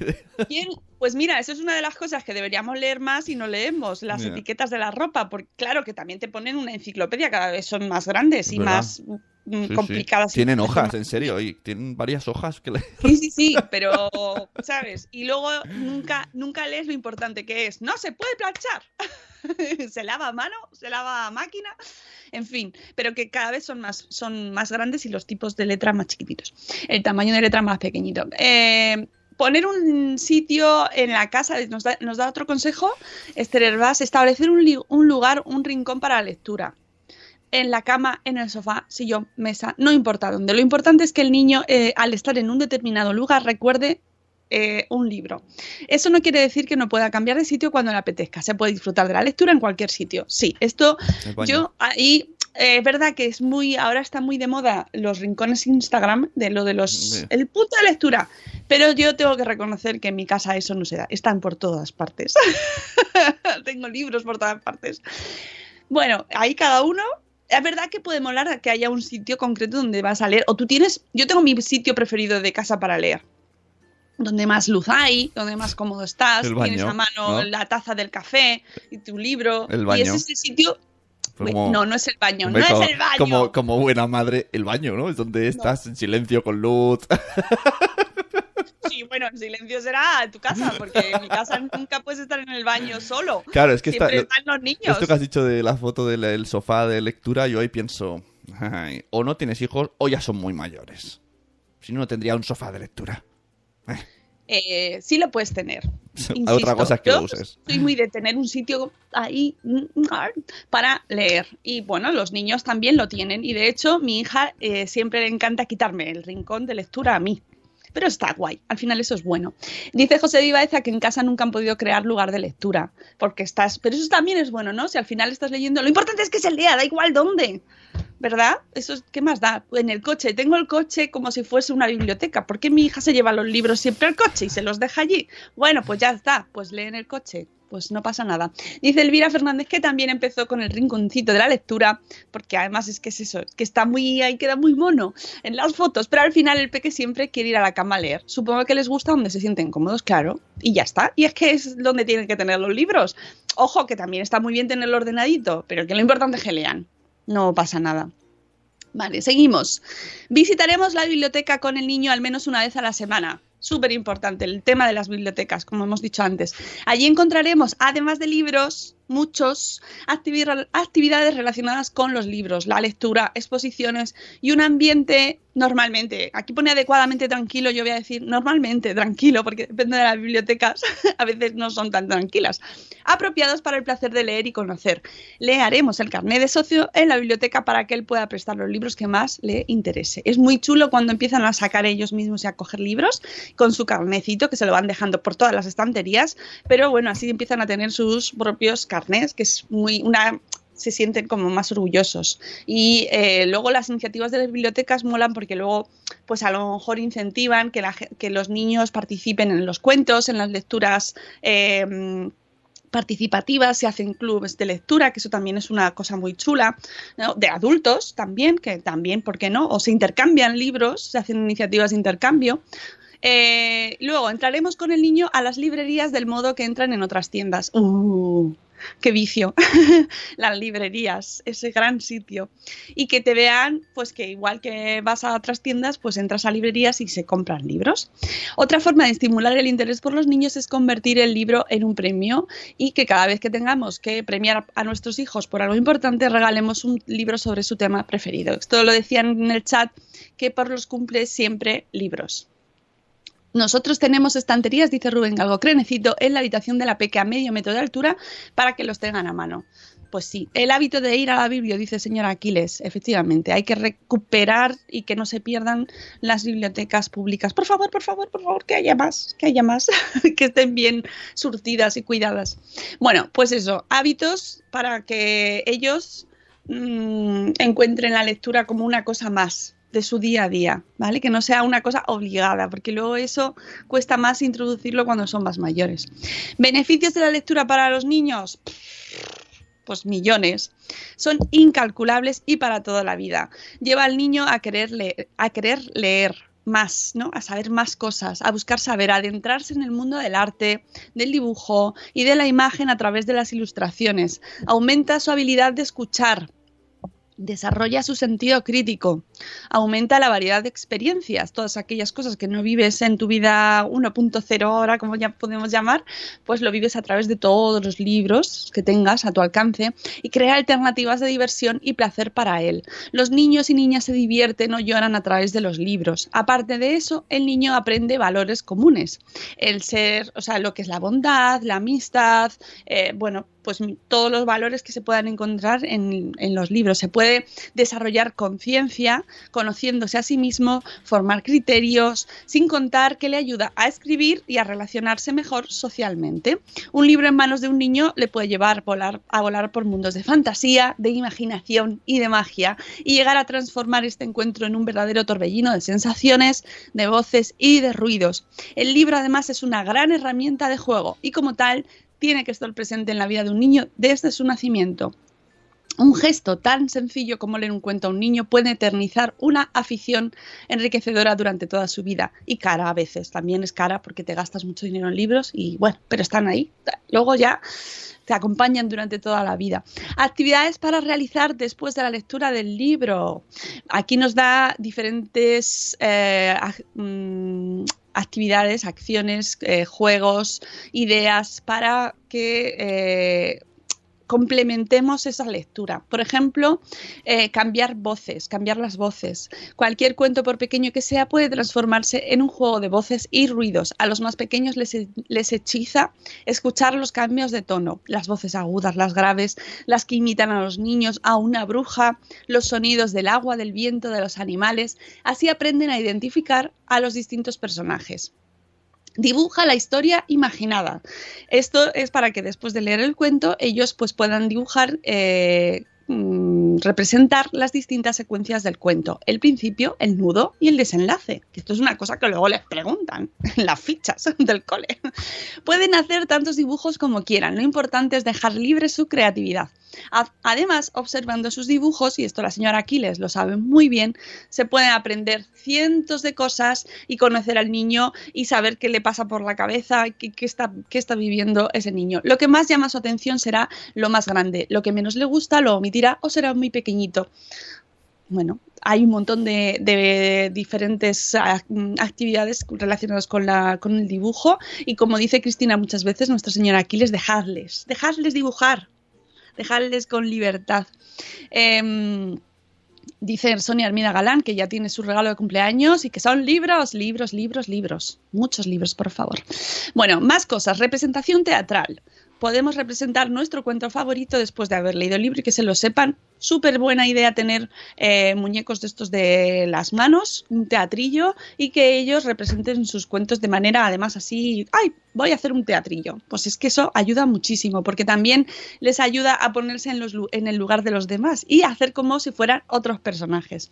Pues mira, eso es una de las cosas que deberíamos leer más y no leemos, las etiquetas de la ropa, porque claro que también te ponen una enciclopedia, cada vez son más grandes y ¿Verdad? más mm, sí. complicadas. Tienen hojas, en serio, y tienen varias hojas que le... Sí, sí, sí, pero, ¿sabes? Y luego nunca, nunca lees lo importante que es. No se puede planchar. se lava a mano, se lava a máquina, en fin, pero que cada vez son más, son más grandes y los tipos de letras más chiquititos. El tamaño de letra más pequeñito. Eh, poner un sitio en la casa, nos da, nos da otro consejo, Esther Herbás, establecer un lugar, un rincón para la lectura en la cama, en el sofá, sillón, mesa, no importa dónde. Lo importante es que el niño, eh, al estar en un determinado lugar, recuerde eh, un libro. Eso no quiere decir que no pueda cambiar de sitio cuando le apetezca. Se puede disfrutar de la lectura en cualquier sitio. Sí, esto yo ahí eh, es verdad que es muy ahora está muy de moda los rincones Instagram de lo de los Sí. el punto de lectura, pero yo tengo que reconocer que en mi casa eso no se da. Están por todas partes. Tengo libros por todas partes. Bueno, ahí cada uno. Es verdad que puede molar que haya un sitio concreto donde vas a leer. O tú tienes. Yo tengo mi sitio preferido de casa para leer. Donde más luz hay, donde más cómodo estás. El tienes baño, a mano ¿no? la taza del café y tu libro. El Y baño. ese es el sitio. Pues como- No, no es el baño, no como, es el baño. Como, como buena madre, el baño, ¿no? Es donde estás en silencio con luz. Y bueno, en silencio será tu casa, porque en mi casa nunca puedes estar en el baño solo. Claro, es que Siempre está, están los niños. esto que has dicho de la foto del el sofá de lectura, yo ahí pienso, ay, o no tienes hijos o ya son muy mayores. Si no, no tendría un sofá de lectura. Eh, sí lo puedes tener. Otra cosa es que lo uses. Soy muy de tener un sitio ahí mm, para leer. Y bueno, los niños también lo tienen. Y de hecho, mi hija eh, siempre le encanta quitarme el rincón de lectura a mí. Pero está guay, al final eso es bueno. Dice José Divaeza que en casa nunca han podido crear lugar de lectura, porque estás, pero eso también es bueno, ¿no? Si al final estás leyendo, lo importante es que se lea, da igual dónde, ¿verdad? Eso es, ¿qué más da? En el coche, tengo el coche como si fuese una biblioteca, ¿por qué mi hija se lleva los libros siempre al coche y se los deja allí? Bueno, pues ya está, pues lee en el coche, pues no pasa nada. Dice Elvira Fernández que también empezó con el rinconcito de la lectura, porque además es que es eso, es que está muy ahí, queda muy mono en las fotos, pero al final el peque siempre quiere ir a la cama a leer. Supongo que les gusta donde se sienten cómodos, claro, y ya está. Y es que es donde tienen que tener los libros. Ojo, que también está muy bien tenerlo ordenadito, pero que lo importante es que lean. No pasa nada. Vale, seguimos. Visitaremos la biblioteca con el niño al menos una vez a la semana. Súper importante el tema de las bibliotecas, como hemos dicho antes. Allí encontraremos, además de libros, activi- actividades relacionadas con los libros, la lectura, exposiciones y un ambiente normalmente, aquí pone adecuadamente tranquilo, yo voy a decir normalmente tranquilo, porque depende de las bibliotecas, a veces no son tan tranquilas, apropiados para el placer de leer y conocer. Le haremos el carnet de socio en la biblioteca para que él pueda prestar los libros que más le interese. Es muy chulo cuando empiezan a sacar ellos mismos y a coger libros con su carnecito que se lo van dejando por todas las estanterías, pero bueno, así empiezan a tener sus propios carnets, que es muy una se sienten como más orgullosos. Y eh, luego las iniciativas de las bibliotecas molan porque luego, pues a lo mejor incentivan que, los niños participen en los cuentos, en las lecturas. eh, participativas, se hacen clubes de lectura, que eso también es una cosa muy chula, de adultos también, que también, ¿por qué no? O se intercambian libros, se hacen iniciativas de intercambio. Eh, luego entraremos con el niño a las librerías del modo que entran en otras tiendas. ¡Uh! ¡Qué vicio! las librerías, ese gran sitio. Y que te vean, pues que igual que vas a otras tiendas, pues entras a librerías y se compran libros. Otra forma de estimular el interés por los niños es convertir el libro en un premio y que cada vez que tengamos que premiar a nuestros hijos por algo importante, regalemos un libro sobre su tema preferido. Esto lo decían en el chat, que por los cumples siempre libros. Nosotros tenemos estanterías, dice Rubén Galgo Crenecito, en la habitación de la peque a medio metro de altura para que los tengan a mano. Pues sí, el hábito de ir a la Biblia, dice señora Aquiles, efectivamente, hay que recuperar y que no se pierdan las bibliotecas públicas. Por favor, por favor, por favor, que haya más, que haya más, que estén bien surtidas y cuidadas. Bueno, pues eso, hábitos para que ellos mm, encuentren la lectura como una cosa más de su día a día, ¿vale? Que no sea una cosa obligada, porque luego eso cuesta más introducirlo cuando son más mayores. ¿Beneficios de la lectura para los niños? Pues millones. Son incalculables y para toda la vida. Lleva al niño a querer leer, más, ¿no? A saber más cosas, a buscar saber, a adentrarse en el mundo del arte, del dibujo y de la imagen a través de las ilustraciones. Aumenta su habilidad de escuchar, desarrolla su sentido crítico, aumenta la variedad de experiencias, todas aquellas cosas que no vives en tu vida 1.0 ahora, como ya podemos llamar, pues lo vives a través de todos los libros que tengas a tu alcance y crea alternativas de diversión y placer para él. Los niños y niñas se divierten o lloran a través de los libros. Aparte de eso, el niño aprende valores comunes, el ser, o sea, lo que es la bondad, la amistad, eh, bueno, pues todos los valores que se puedan encontrar en, en los libros. Se puede desarrollar conciencia, conociéndose a sí mismo, formar criterios, sin contar que le ayuda a escribir y a relacionarse mejor socialmente. Un libro en manos de un niño le puede llevar a volar, por mundos de fantasía, de imaginación y de magia y llegar a transformar este encuentro en un verdadero torbellino de sensaciones, de voces y de ruidos. El libro además es una gran herramienta de juego y como tal tiene que estar presente en la vida de un niño desde su nacimiento. Un gesto tan sencillo como leer un cuento a un niño puede eternizar una afición enriquecedora durante toda su vida y cara a veces. También es cara porque te gastas mucho dinero en libros y bueno, pero están ahí. Luego ya te acompañan durante toda la vida. Actividades para realizar después de la lectura del libro. Aquí nos da diferentes eh, actividades, acciones, eh, juegos, ideas para que eh, complementemos esa lectura. Por ejemplo, eh, cambiar voces, cambiar las voces. Cualquier cuento, por pequeño que sea, puede transformarse en un juego de voces y ruidos. A los más pequeños les, les hechiza escuchar los cambios de tono, las voces agudas, las graves, las que imitan a los niños, a una bruja, los sonidos del agua, del viento, de los animales. Así aprenden a identificar a los distintos personajes. Dibuja la historia imaginada. Esto es para que después de leer el cuento ellos pues puedan dibujar, eh, mm, representar las distintas secuencias del cuento. El principio, el nudo y el desenlace. Esto es una cosa que luego les preguntan en las fichas del cole. Pueden hacer tantos dibujos como quieran. Lo importante es dejar libre su creatividad. Además, observando sus dibujos, y esto la señora Aquiles lo sabe muy bien, se pueden aprender cientos de cosas y conocer al niño y saber qué le pasa por la cabeza, qué, está, qué está viviendo ese niño. Lo que más llama su atención será lo más grande, lo que menos le gusta lo omitirá o será muy pequeñito bueno, hay un montón de, diferentes actividades relacionadas con, la, con el dibujo y como dice Cristina muchas veces, nuestra señora Aquiles, dejadles, dejadles dibujar, dejarles con libertad. Eh, dice Sonia Armida Galán que ya tiene su regalo de cumpleaños y que son libros, libros, libros, libros. Muchos libros, por favor. Bueno, más cosas. Representación teatral podemos representar nuestro cuento favorito después de haber leído el libro y que se lo sepan. Súper buena idea tener eh, muñecos de estos de las manos, un teatrillo y que ellos representen sus cuentos de manera además así, ay, voy a hacer un teatrillo. Pues es que eso ayuda muchísimo porque también les ayuda a ponerse en, el lugar de los demás y hacer como si fueran otros personajes.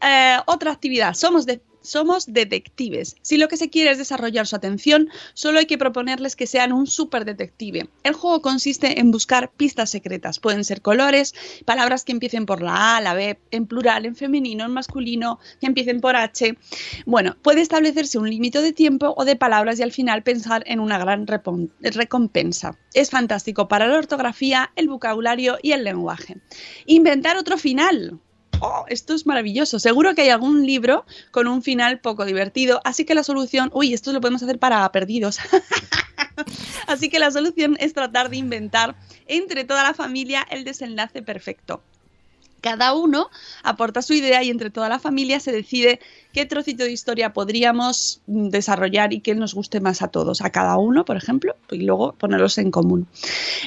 Eh, otra actividad, somos somos detectives. Si lo que se quiere es desarrollar su atención, solo hay que proponerles que sean un super detective. El juego consiste en buscar pistas secretas. Pueden ser colores, palabras que empiecen por la A, la B, en plural, en femenino, en masculino, que empiecen por H. Bueno, puede establecerse un límite de tiempo o de palabras y al final pensar en una gran recompensa. Es fantástico para la ortografía, el vocabulario y el lenguaje. Inventar otro final. Oh, esto es maravilloso. Seguro que hay algún libro con un final poco divertido, así que la solución, uy, esto lo podemos hacer para perdidos. así que la solución es tratar de inventar entre toda la familia el desenlace perfecto. Cada uno aporta su idea y entre toda la familia se decide qué trocito de historia podríamos desarrollar y que nos guste más a todos, a cada uno, por ejemplo, y luego ponerlos en común.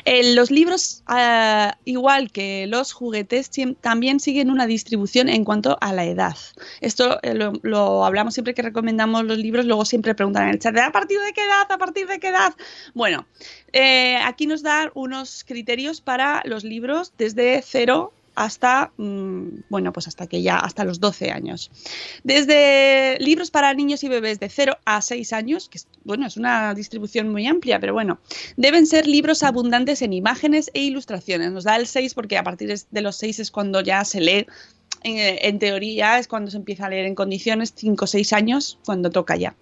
los libros, ah, igual que los juguetes, también siguen una distribución en cuanto a la edad. Esto eh, lo, hablamos siempre que recomendamos los libros, luego siempre preguntan en el chat, ¿a partir de qué edad? ¿A partir de qué edad? Bueno, eh, aquí nos dan unos criterios para los libros desde cero hasta, mm, bueno, pues hasta que ya, hasta los 12 años. Desde libros para niños y bebés de 0 a 6 años, que bueno, es una distribución muy amplia, pero bueno, deben ser libros abundantes en imágenes e ilustraciones. Nos da el 6 porque a partir de los 6 es cuando ya se lee, en, en teoría es cuando se empieza a leer en condiciones, 5 o 6 años, cuando toca ya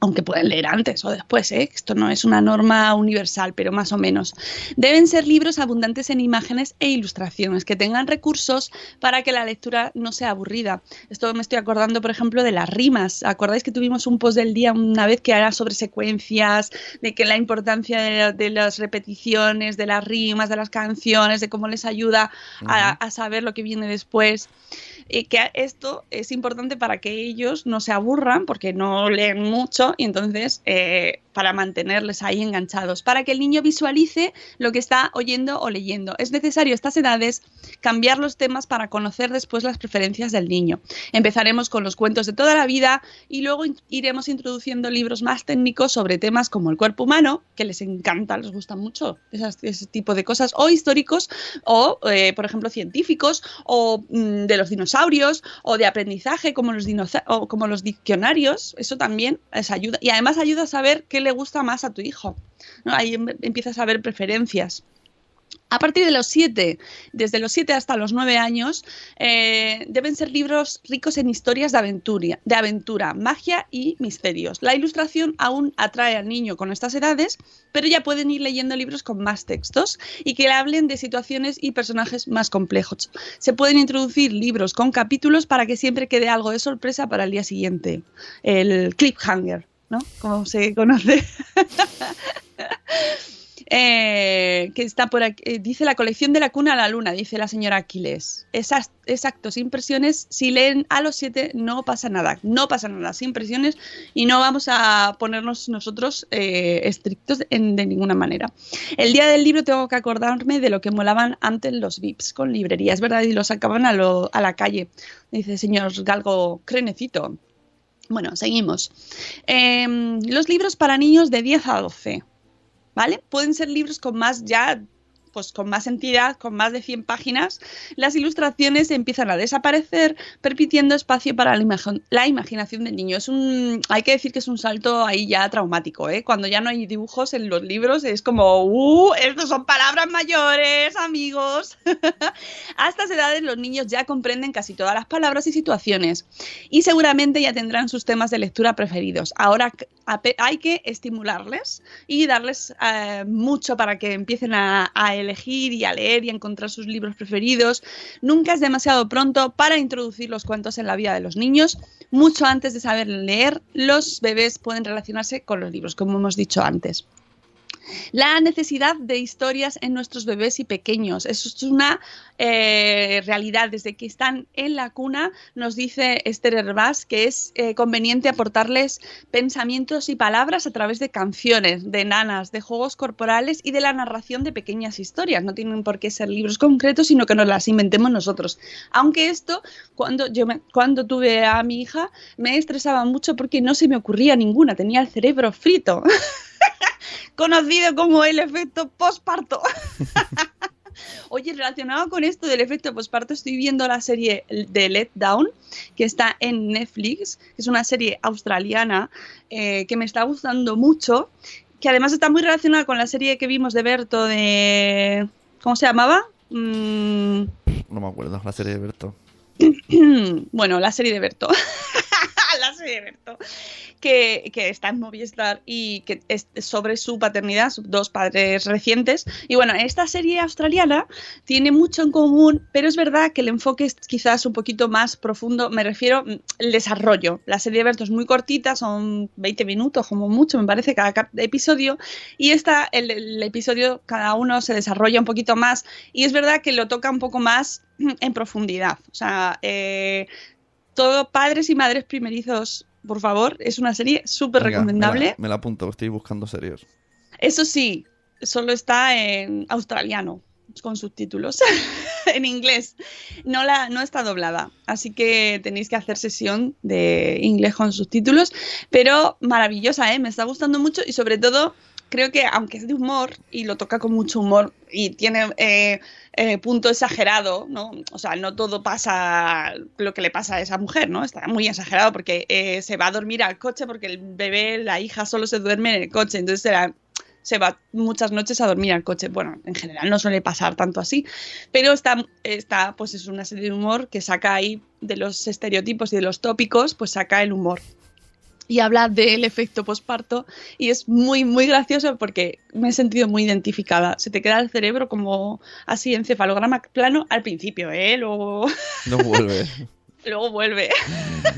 aunque pueden leer antes o después, ¿eh? esto no es una norma universal, pero más o menos. Deben ser libros abundantes en imágenes e ilustraciones, que tengan recursos para que la lectura no sea aburrida. Esto me estoy acordando, por ejemplo, de las rimas. ¿Acordáis que tuvimos un post del día una vez que era sobre secuencias, de que la importancia de, las repeticiones, de las rimas, de las canciones, de cómo les ayuda a saber lo que viene después? Y que esto es importante para que ellos no se aburran porque no leen mucho y entonces eh, para mantenerles ahí enganchados, para que el niño visualice lo que está oyendo o leyendo. Es necesario a estas edades cambiar los temas para conocer después las preferencias del niño. Empezaremos con los cuentos de toda la vida y luego iremos introduciendo libros más técnicos sobre temas como el cuerpo humano, que les encanta, les gusta mucho ese tipo de cosas, o históricos, o eh, por ejemplo científicos, o mm, de los dinosaurios, o de aprendizaje como los, o como los diccionarios. Eso también les ayuda. Y además ayuda a saber qué le gusta más a tu hijo. Ahí em, empiezas a ver preferencias. A partir de los 7, desde los 7 hasta los 9 años, eh, deben ser libros ricos en historias de aventura, de aventura, magia y misterios. La ilustración aún atrae al niño con estas edades, pero ya pueden ir leyendo libros con más textos y que le hablen de situaciones y personajes más complejos. Se pueden introducir libros con capítulos para que siempre quede algo de sorpresa para el día siguiente. El cliffhanger, ¿no? Como se conoce. Eh, que está por aquí, eh, dice la colección de la cuna a la luna, dice la señora Aquiles. Esas, exactos, impresiones, si leen a los siete no pasa nada, no pasa nada, sin presiones y no vamos a ponernos nosotros eh, estrictos en, de ninguna manera. El día del libro tengo que acordarme de lo que molaban antes los VIPs con librerías, ¿verdad? Y los sacaban a, lo, a la calle. Dice señor Galgo Crenecito. Bueno, seguimos. Em, los libros para niños de 10 a 12. ¿vale? Pueden ser libros con más ya pues con más entidad, con más de 100 páginas, las ilustraciones empiezan a desaparecer, permitiendo espacio para la, la, imaginación del niño. Es un, hay que decir que es un salto ahí ya traumático, ¿eh? Cuando ya no hay dibujos en los libros, es como, ¡uh! Estos son palabras mayores, amigos. a estas edades los niños ya comprenden casi todas las palabras y situaciones y seguramente ya tendrán sus temas de lectura preferidos. Ahora hay que estimularles y darles eh, mucho para que empiecen a, a elegir y a leer y encontrar sus libros preferidos. Nunca es demasiado pronto para introducir los cuentos en la vida de los niños. Mucho antes de saber leer, los bebés pueden relacionarse con los libros, como hemos dicho antes. La necesidad de historias en nuestros bebés y pequeños. Eso es una eh, realidad. Desde que están en la cuna, nos dice Esther Herbás que es eh, conveniente aportarles pensamientos y palabras a través de canciones, de nanas, de juegos corporales y de la narración de pequeñas historias. No tienen por qué ser libros concretos, sino que nos las inventemos nosotros. Aunque esto, cuando yo cuando tuve a mi hija, me estresaba mucho porque no se me ocurría ninguna. Tenía el cerebro frito. conocido como el efecto postparto. Oye, relacionado con esto del efecto postparto, estoy viendo la serie de Let Down, que está en Netflix, que es una serie australiana eh, que me está gustando mucho, que además está muy relacionada con la serie que vimos de Berto de... ¿Cómo se llamaba? Mm. No me acuerdo, la serie de Berto. bueno, la serie de Berto. de Berto que, está en Movistar y que es sobre su paternidad, sus dos padres recientes. Y bueno, esta serie australiana tiene mucho en común, pero es verdad que el enfoque es quizás un poquito más profundo. Me refiero al mm, desarrollo. La serie de Berto es muy cortita, son 20 minutos como mucho, me parece, cada episodio. Y esta, el, episodio, cada uno se desarrolla un poquito más. Y es verdad que lo toca un poco más en profundidad. O sea, eh, todo padres y madres primerizos por favor. Es una serie súper recomendable. Me la, apunto, estoy buscando series. Eso sí, solo está en australiano, con subtítulos, en inglés. No, la, no está doblada, así que tenéis que hacer sesión de inglés con subtítulos, pero maravillosa, ¿eh? me está gustando mucho y sobre todo creo que aunque es de humor y lo toca con mucho humor y tiene eh, eh, punto exagerado, ¿no? O sea, no todo pasa lo que le pasa a esa mujer, ¿no? Está muy exagerado porque eh, se va a dormir al coche porque el bebé, la hija solo se duerme en el coche, entonces se, se va muchas noches a dormir al coche. Bueno, en general no suele pasar tanto así, pero está, está pues es una serie de humor que saca ahí de los estereotipos y de los tópicos, pues saca el humor y habla del efecto posparto y es muy, muy gracioso porque me he sentido muy identificada. Se te queda el cerebro como así, encefalograma plano al principio, ¿eh? Luego... No vuelve. Luego vuelve.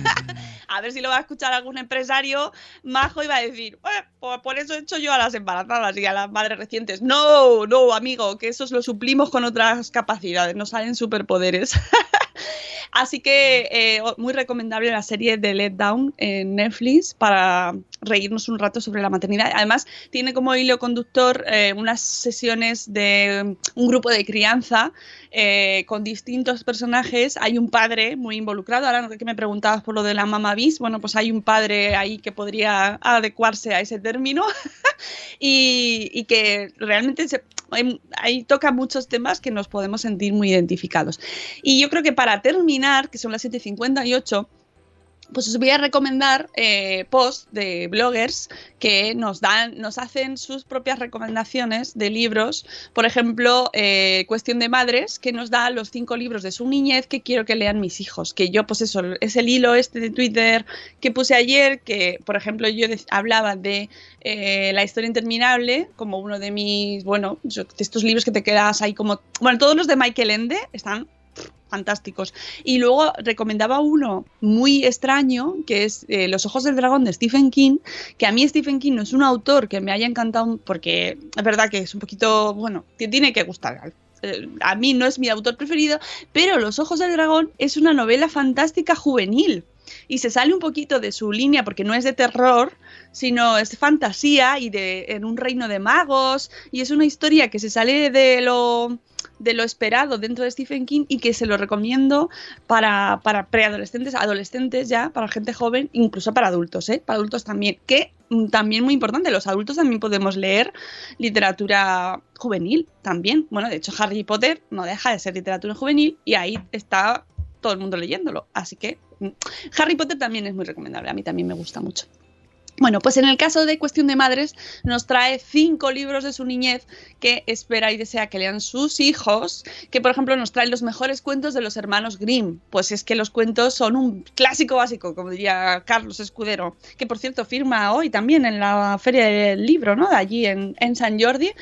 a ver si lo va a escuchar algún empresario majo y va a decir, pues por eso he hecho yo a las embarazadas y a las madres recientes. No, no, amigo, que eso lo suplimos con otras capacidades, nos salen superpoderes. Así que eh, muy recomendable la serie de Let Down en Netflix para reírnos un rato sobre la maternidad. Además, tiene como hilo conductor eh, unas sesiones de un grupo de crianza eh, con distintos personajes. Hay un padre muy involucrado. Ahora que me preguntabas por lo de la mamá bis, bueno, pues hay un padre ahí que podría adecuarse a ese término y, que realmente ahí toca muchos temas que nos podemos sentir muy identificados. Y yo creo que para terminar, que son las 7.58, pues os voy a recomendar eh, posts de bloggers que nos dan, nos hacen sus propias recomendaciones de libros. Por ejemplo, eh, Cuestión de Madres, que nos da los cinco libros de su niñez que quiero que lean mis hijos. Que yo, pues eso, es el hilo este de Twitter que puse ayer, que por ejemplo yo hablaba de eh, La historia interminable, como uno de mis, bueno, de estos libros que te quedas ahí como... Bueno, todos los de Michael Ende están fantásticos. Y luego recomendaba uno muy extraño, que es eh, Los ojos del dragón de Stephen King, que a mí Stephen King no es un autor que me haya encantado porque es verdad que es un poquito, bueno, que tiene que gustar. Eh, A mí no es mi autor preferido, pero Los ojos del dragón es una novela fantástica juvenil. Y se sale un poquito de su línea porque no es de terror, sino es fantasía y de en un reino de magos. Y es una historia que se sale de lo, de lo esperado dentro de Stephen King y que se lo recomiendo para, para preadolescentes, adolescentes ya, para gente joven, incluso para adultos, ¿eh? para adultos también, que mm, también muy importante, los adultos también podemos leer literatura juvenil también. Bueno, de hecho Harry Potter no deja de ser literatura juvenil y ahí está todo el mundo leyéndolo, así que mm, Harry Potter también es muy recomendable, a mí también me gusta mucho. Bueno, pues en el caso de Cuestión de Madres, nos trae cinco libros de su niñez que espera y desea que lean sus hijos, que por ejemplo nos trae los mejores cuentos de los hermanos Grimm. Pues es que los cuentos son un clásico básico, como diría Carlos Escudero, que por cierto firma hoy también en la Feria del Libro, ¿no? De allí en, en San Jordi.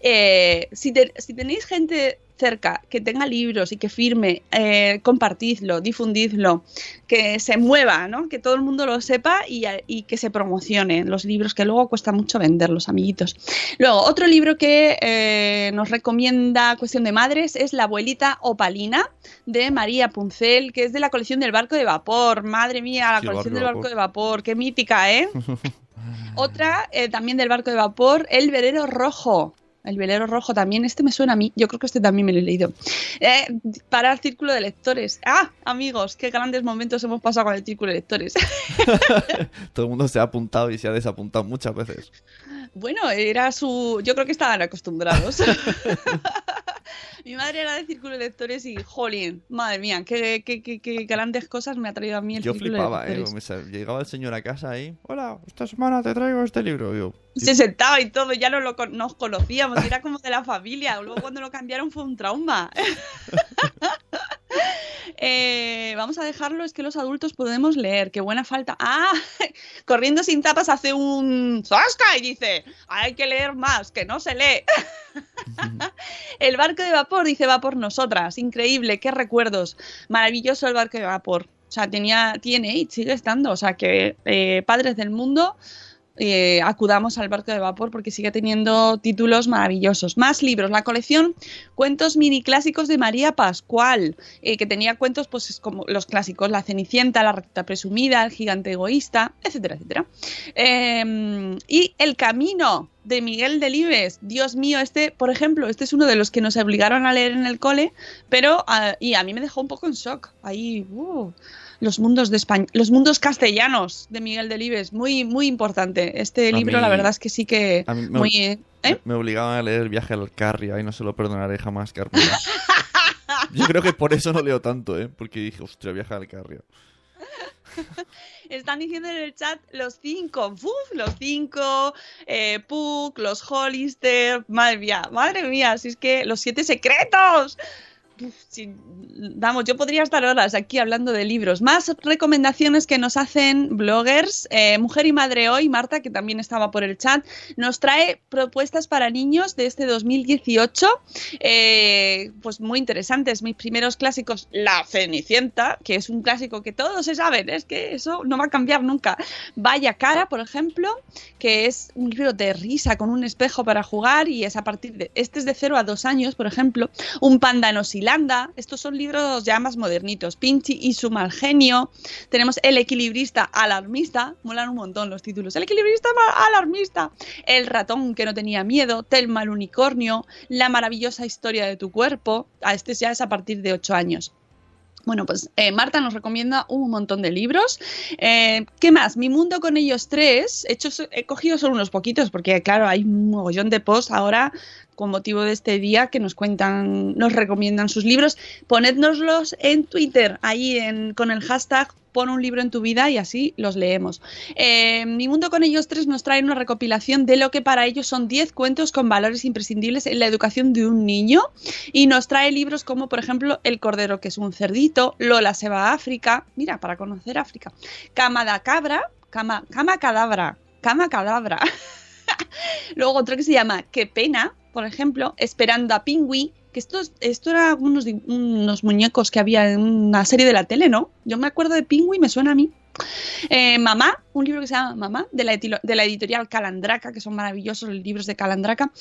Eh, si, si tenéis gente cerca que tenga libros y que firme, eh, compartidlo, difundidlo, que se mueva, ¿no? que todo el mundo lo sepa y, y que se promocionen los libros, que luego cuesta mucho venderlos, amiguitos. Luego, otro libro que eh, nos recomienda Cuestión de Madres es La abuelita Opalina de María Puncel, que es de la colección del barco de vapor. Madre mía, la Sí, colección barco del barco de vapor, qué mítica, ¿eh? Otra eh, también del barco de vapor, El velero rojo. El velero rojo también, este me suena a mí, yo creo que este también me lo he leído. Eh, para el círculo de lectores. Ah, amigos, qué grandes momentos hemos pasado con el círculo de lectores. Todo el mundo se ha apuntado y se ha desapuntado muchas veces. bueno, era su... Yo creo que estaban acostumbrados. Mi madre era de círculo de lectores y, jolín, madre mía, qué, qué- qué- qué grandes cosas me ha traído a mí el Yo círculo flipaba, de ¿eh? lectores. Me sa- Llegaba el señor a casa ahí. Hola, esta semana te traigo este libro. Y yo, Se sentaba y todo, ya no lo, nos conocíamos, era como de la familia. Luego cuando lo cambiaron fue un trauma. Eh, vamos a dejarlo, es que los adultos podemos leer, qué buena falta. Ah, corriendo sin tapas hace un ¡Zasca! y dice, hay que leer más, que no se lee. el barco de vapor, dice, va por nosotras. Increíble, qué recuerdos. Maravilloso el barco de vapor. O sea, tenía, tiene y sigue estando. O sea, que eh, padres del mundo eh, acudamos al barco de vapor porque sigue teniendo títulos maravillosos. Más libros, la colección Cuentos mini clásicos de María Pascual, eh, que tenía cuentos pues es como los clásicos, La Cenicienta, La Recta Presumida, El Gigante Egoísta, etcétera, etcétera. Eh, y El Camino de Miguel Delibes. Dios mío, este, por ejemplo, este es uno de los que nos obligaron a leer en el cole, pero ah, y a mí me dejó un poco en shock. Ahí, uh, los mundos de España, los mundos castellanos de Miguel Delibes, muy muy importante. Este A libro, mí- la verdad es que sí que a mí me- muy ¿eh? Me, me obligaban a leer Viaje al Carria y no se lo perdonaré jamás, Carmela. Yo creo que por eso no leo tanto, ¿eh? Porque dije, ostras, Viaje al Carria. Están diciendo en el chat los cinco, ¡uf! los cinco, eh, Puck, los Hollister, madre mía, madre mía, si es que los siete secretos. Si- vamos, yo podría estar horas aquí hablando de libros. Más recomendaciones que nos hacen bloggers. Eh, Mujer y Madre Hoy, Marta, que también estaba por el chat, nos trae propuestas para niños de este 2018. eh, pues muy interesantes. Mis primeros clásicos, La Cenicienta, que es un clásico que todos se saben, es que eso no va a cambiar nunca. Vaya cara, por ejemplo, que es un libro de risa con un espejo para jugar y es a partir de, este es de 0 a 2 años, por ejemplo, Un panda estos son libros ya más modernitos, Pinchi y su mal genio, tenemos El equilibrista alarmista, molan un montón los títulos, El equilibrista alarmista, El ratón que no tenía miedo, Telma el unicornio, La maravillosa historia de tu cuerpo, a este ya es a partir de 8 años. Bueno, pues eh, Marta nos recomienda un montón de libros. Eh, ¿Qué más? Mi mundo con ellos tres. He, he cogido solo unos poquitos porque, claro, hay un mogollón de posts ahora con motivo de este día que nos cuentan, nos recomiendan sus libros. Ponednoslos en Twitter, ahí con el hashtag pon un libro en tu vida y así los leemos. Eh, Mi Mundo con ellos tres nos trae una recopilación de lo que para ellos son 10 cuentos con valores imprescindibles en la educación de un niño y nos trae libros como por ejemplo El Cordero que es un cerdito, Lola se va a África, mira, para conocer África, Cama da Cabra, Cama, cama Cadabra, Cama Cadabra. Luego otro que se llama Qué pena, por ejemplo, Esperando a Pingüi, que esto, esto era unos, unos muñecos que había en una serie de la tele, ¿no? Yo me acuerdo de Pingüi, me suena a mí. Eh, Mamá, un libro que se llama Mamá, de la, de la editorial Calandraca, que son maravillosos los libros de Calandraca.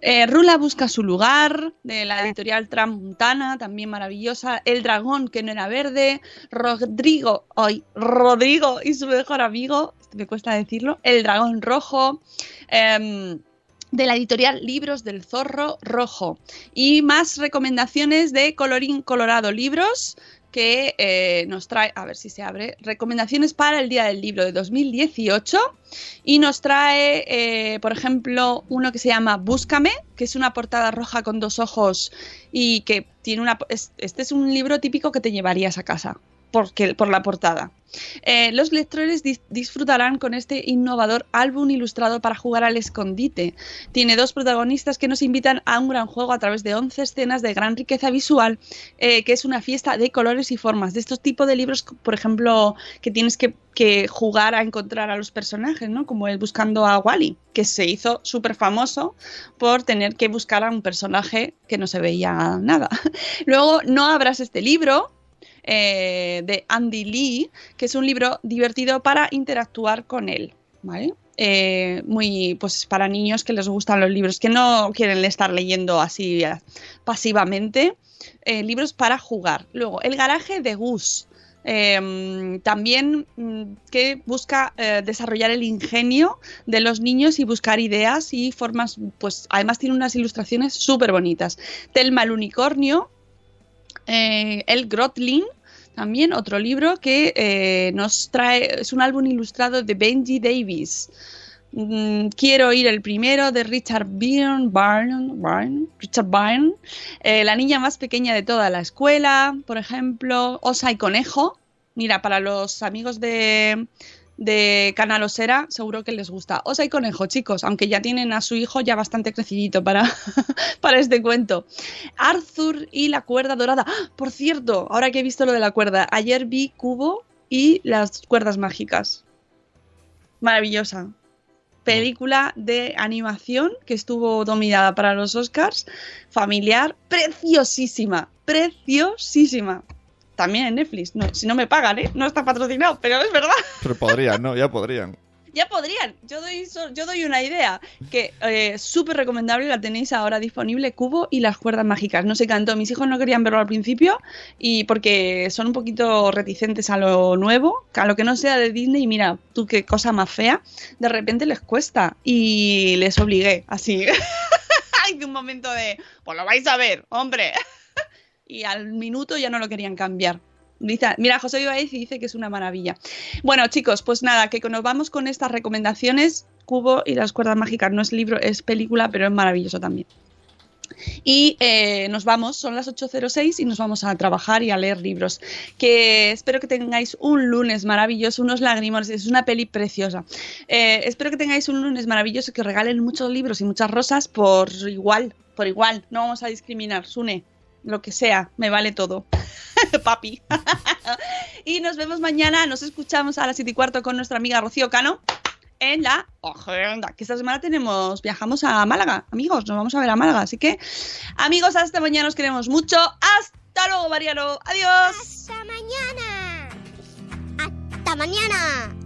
Eh, Rula busca su lugar, de la editorial Tramontana, también maravillosa. El dragón que no era verde. Rodrigo, ay, Rodrigo y su mejor amigo, me cuesta decirlo. El dragón rojo. em, de la editorial Libros del Zorro Rojo. Y más recomendaciones de Colorín Colorado Libros que eh, nos trae, a ver si se abre, recomendaciones para el Día del Libro de 2018 y nos trae, eh, por ejemplo, uno que se llama Búscame, que es una portada roja con dos ojos y que tiene una... es- Este es un libro típico que te llevarías a casa. Porque, por la portada. Eh, los lectores dis- disfrutarán con este innovador álbum ilustrado para jugar al escondite. Tiene dos protagonistas que nos invitan a un gran juego a través de 11 escenas de gran riqueza visual, eh, que es una fiesta de colores y formas. De estos tipos de libros, por ejemplo, que tienes que, que jugar a encontrar a los personajes, ¿no? Como el Buscando a Wally, que se hizo súper famoso por tener que buscar a un personaje que no se veía nada. Luego, no abras este libro, eh, de Andy Lee, que es un libro divertido para interactuar con él, ¿vale? Eh, muy, pues para niños que les gustan los libros, que no quieren estar leyendo así pasivamente, eh, libros para jugar. Luego, El garaje de Gus. también mm, que busca desarrollar el ingenio de los niños y buscar ideas y formas, pues además tiene unas ilustraciones súper bonitas. Telma el unicornio, eh, El Grotling, también otro libro que eh, nos trae, es un álbum ilustrado de Benji Davis. Mm, Quiero ir el primero de Richard Byrne, Byrne, Byrne, Richard Byrne, Eh, la niña más pequeña de toda la escuela, por ejemplo, Osa y Conejo. Mira, para los amigos de, de Canal Osera, seguro que les gusta. Osa y Conejo, chicos, aunque ya tienen a su hijo ya bastante crecidito para, para este cuento. Arthur y la cuerda dorada. ¡Ah! Por cierto, ahora que he visto lo de la cuerda, ayer vi Cubo y las cuerdas mágicas. Maravillosa. Película de animación que estuvo dominada para los Oscars, familiar, preciosísima, preciosísima. También en Netflix, no, si no me pagan, ¿eh? No está patrocinado, pero es verdad. Pero podrían, ¿no? Ya podrían. Ya podrían. Yo doy, yo doy una idea que eh, súper recomendable, la tenéis ahora disponible, Cubo y las cuerdas mágicas. No se cantó, mis hijos no querían verlo al principio y porque son un poquito reticentes a lo nuevo, a lo que no sea de Disney. Y mira, tú qué cosa más fea, de repente les cuesta y les obligué así. Hay un momento de, pues lo vais a ver, hombre. y al minuto ya no lo querían cambiar. Mira, José Ibáez dice que es una maravilla. Bueno, chicos, pues nada, que nos vamos con estas recomendaciones. Cubo y las cuerdas mágicas no es libro, es película, pero es maravilloso también. Y eh, nos vamos, son las 8.06 y nos vamos a trabajar y a leer libros. Que espero que tengáis un lunes maravilloso, unos lágrimas, es una peli preciosa. Eh, espero que tengáis un lunes maravilloso, que regalen muchos libros y muchas rosas por igual, por igual. No vamos a discriminar, Sune, lo que sea, me vale todo. Papi. y nos vemos mañana, nos escuchamos a las 7 y cuarto con nuestra amiga Rocío Cano en la agenda. Que esta semana tenemos, viajamos a Málaga, amigos, nos vamos a ver a Málaga. Así que, amigos, hasta mañana, os queremos mucho. Hasta luego, Mariano. Adiós. Hasta mañana. Hasta mañana.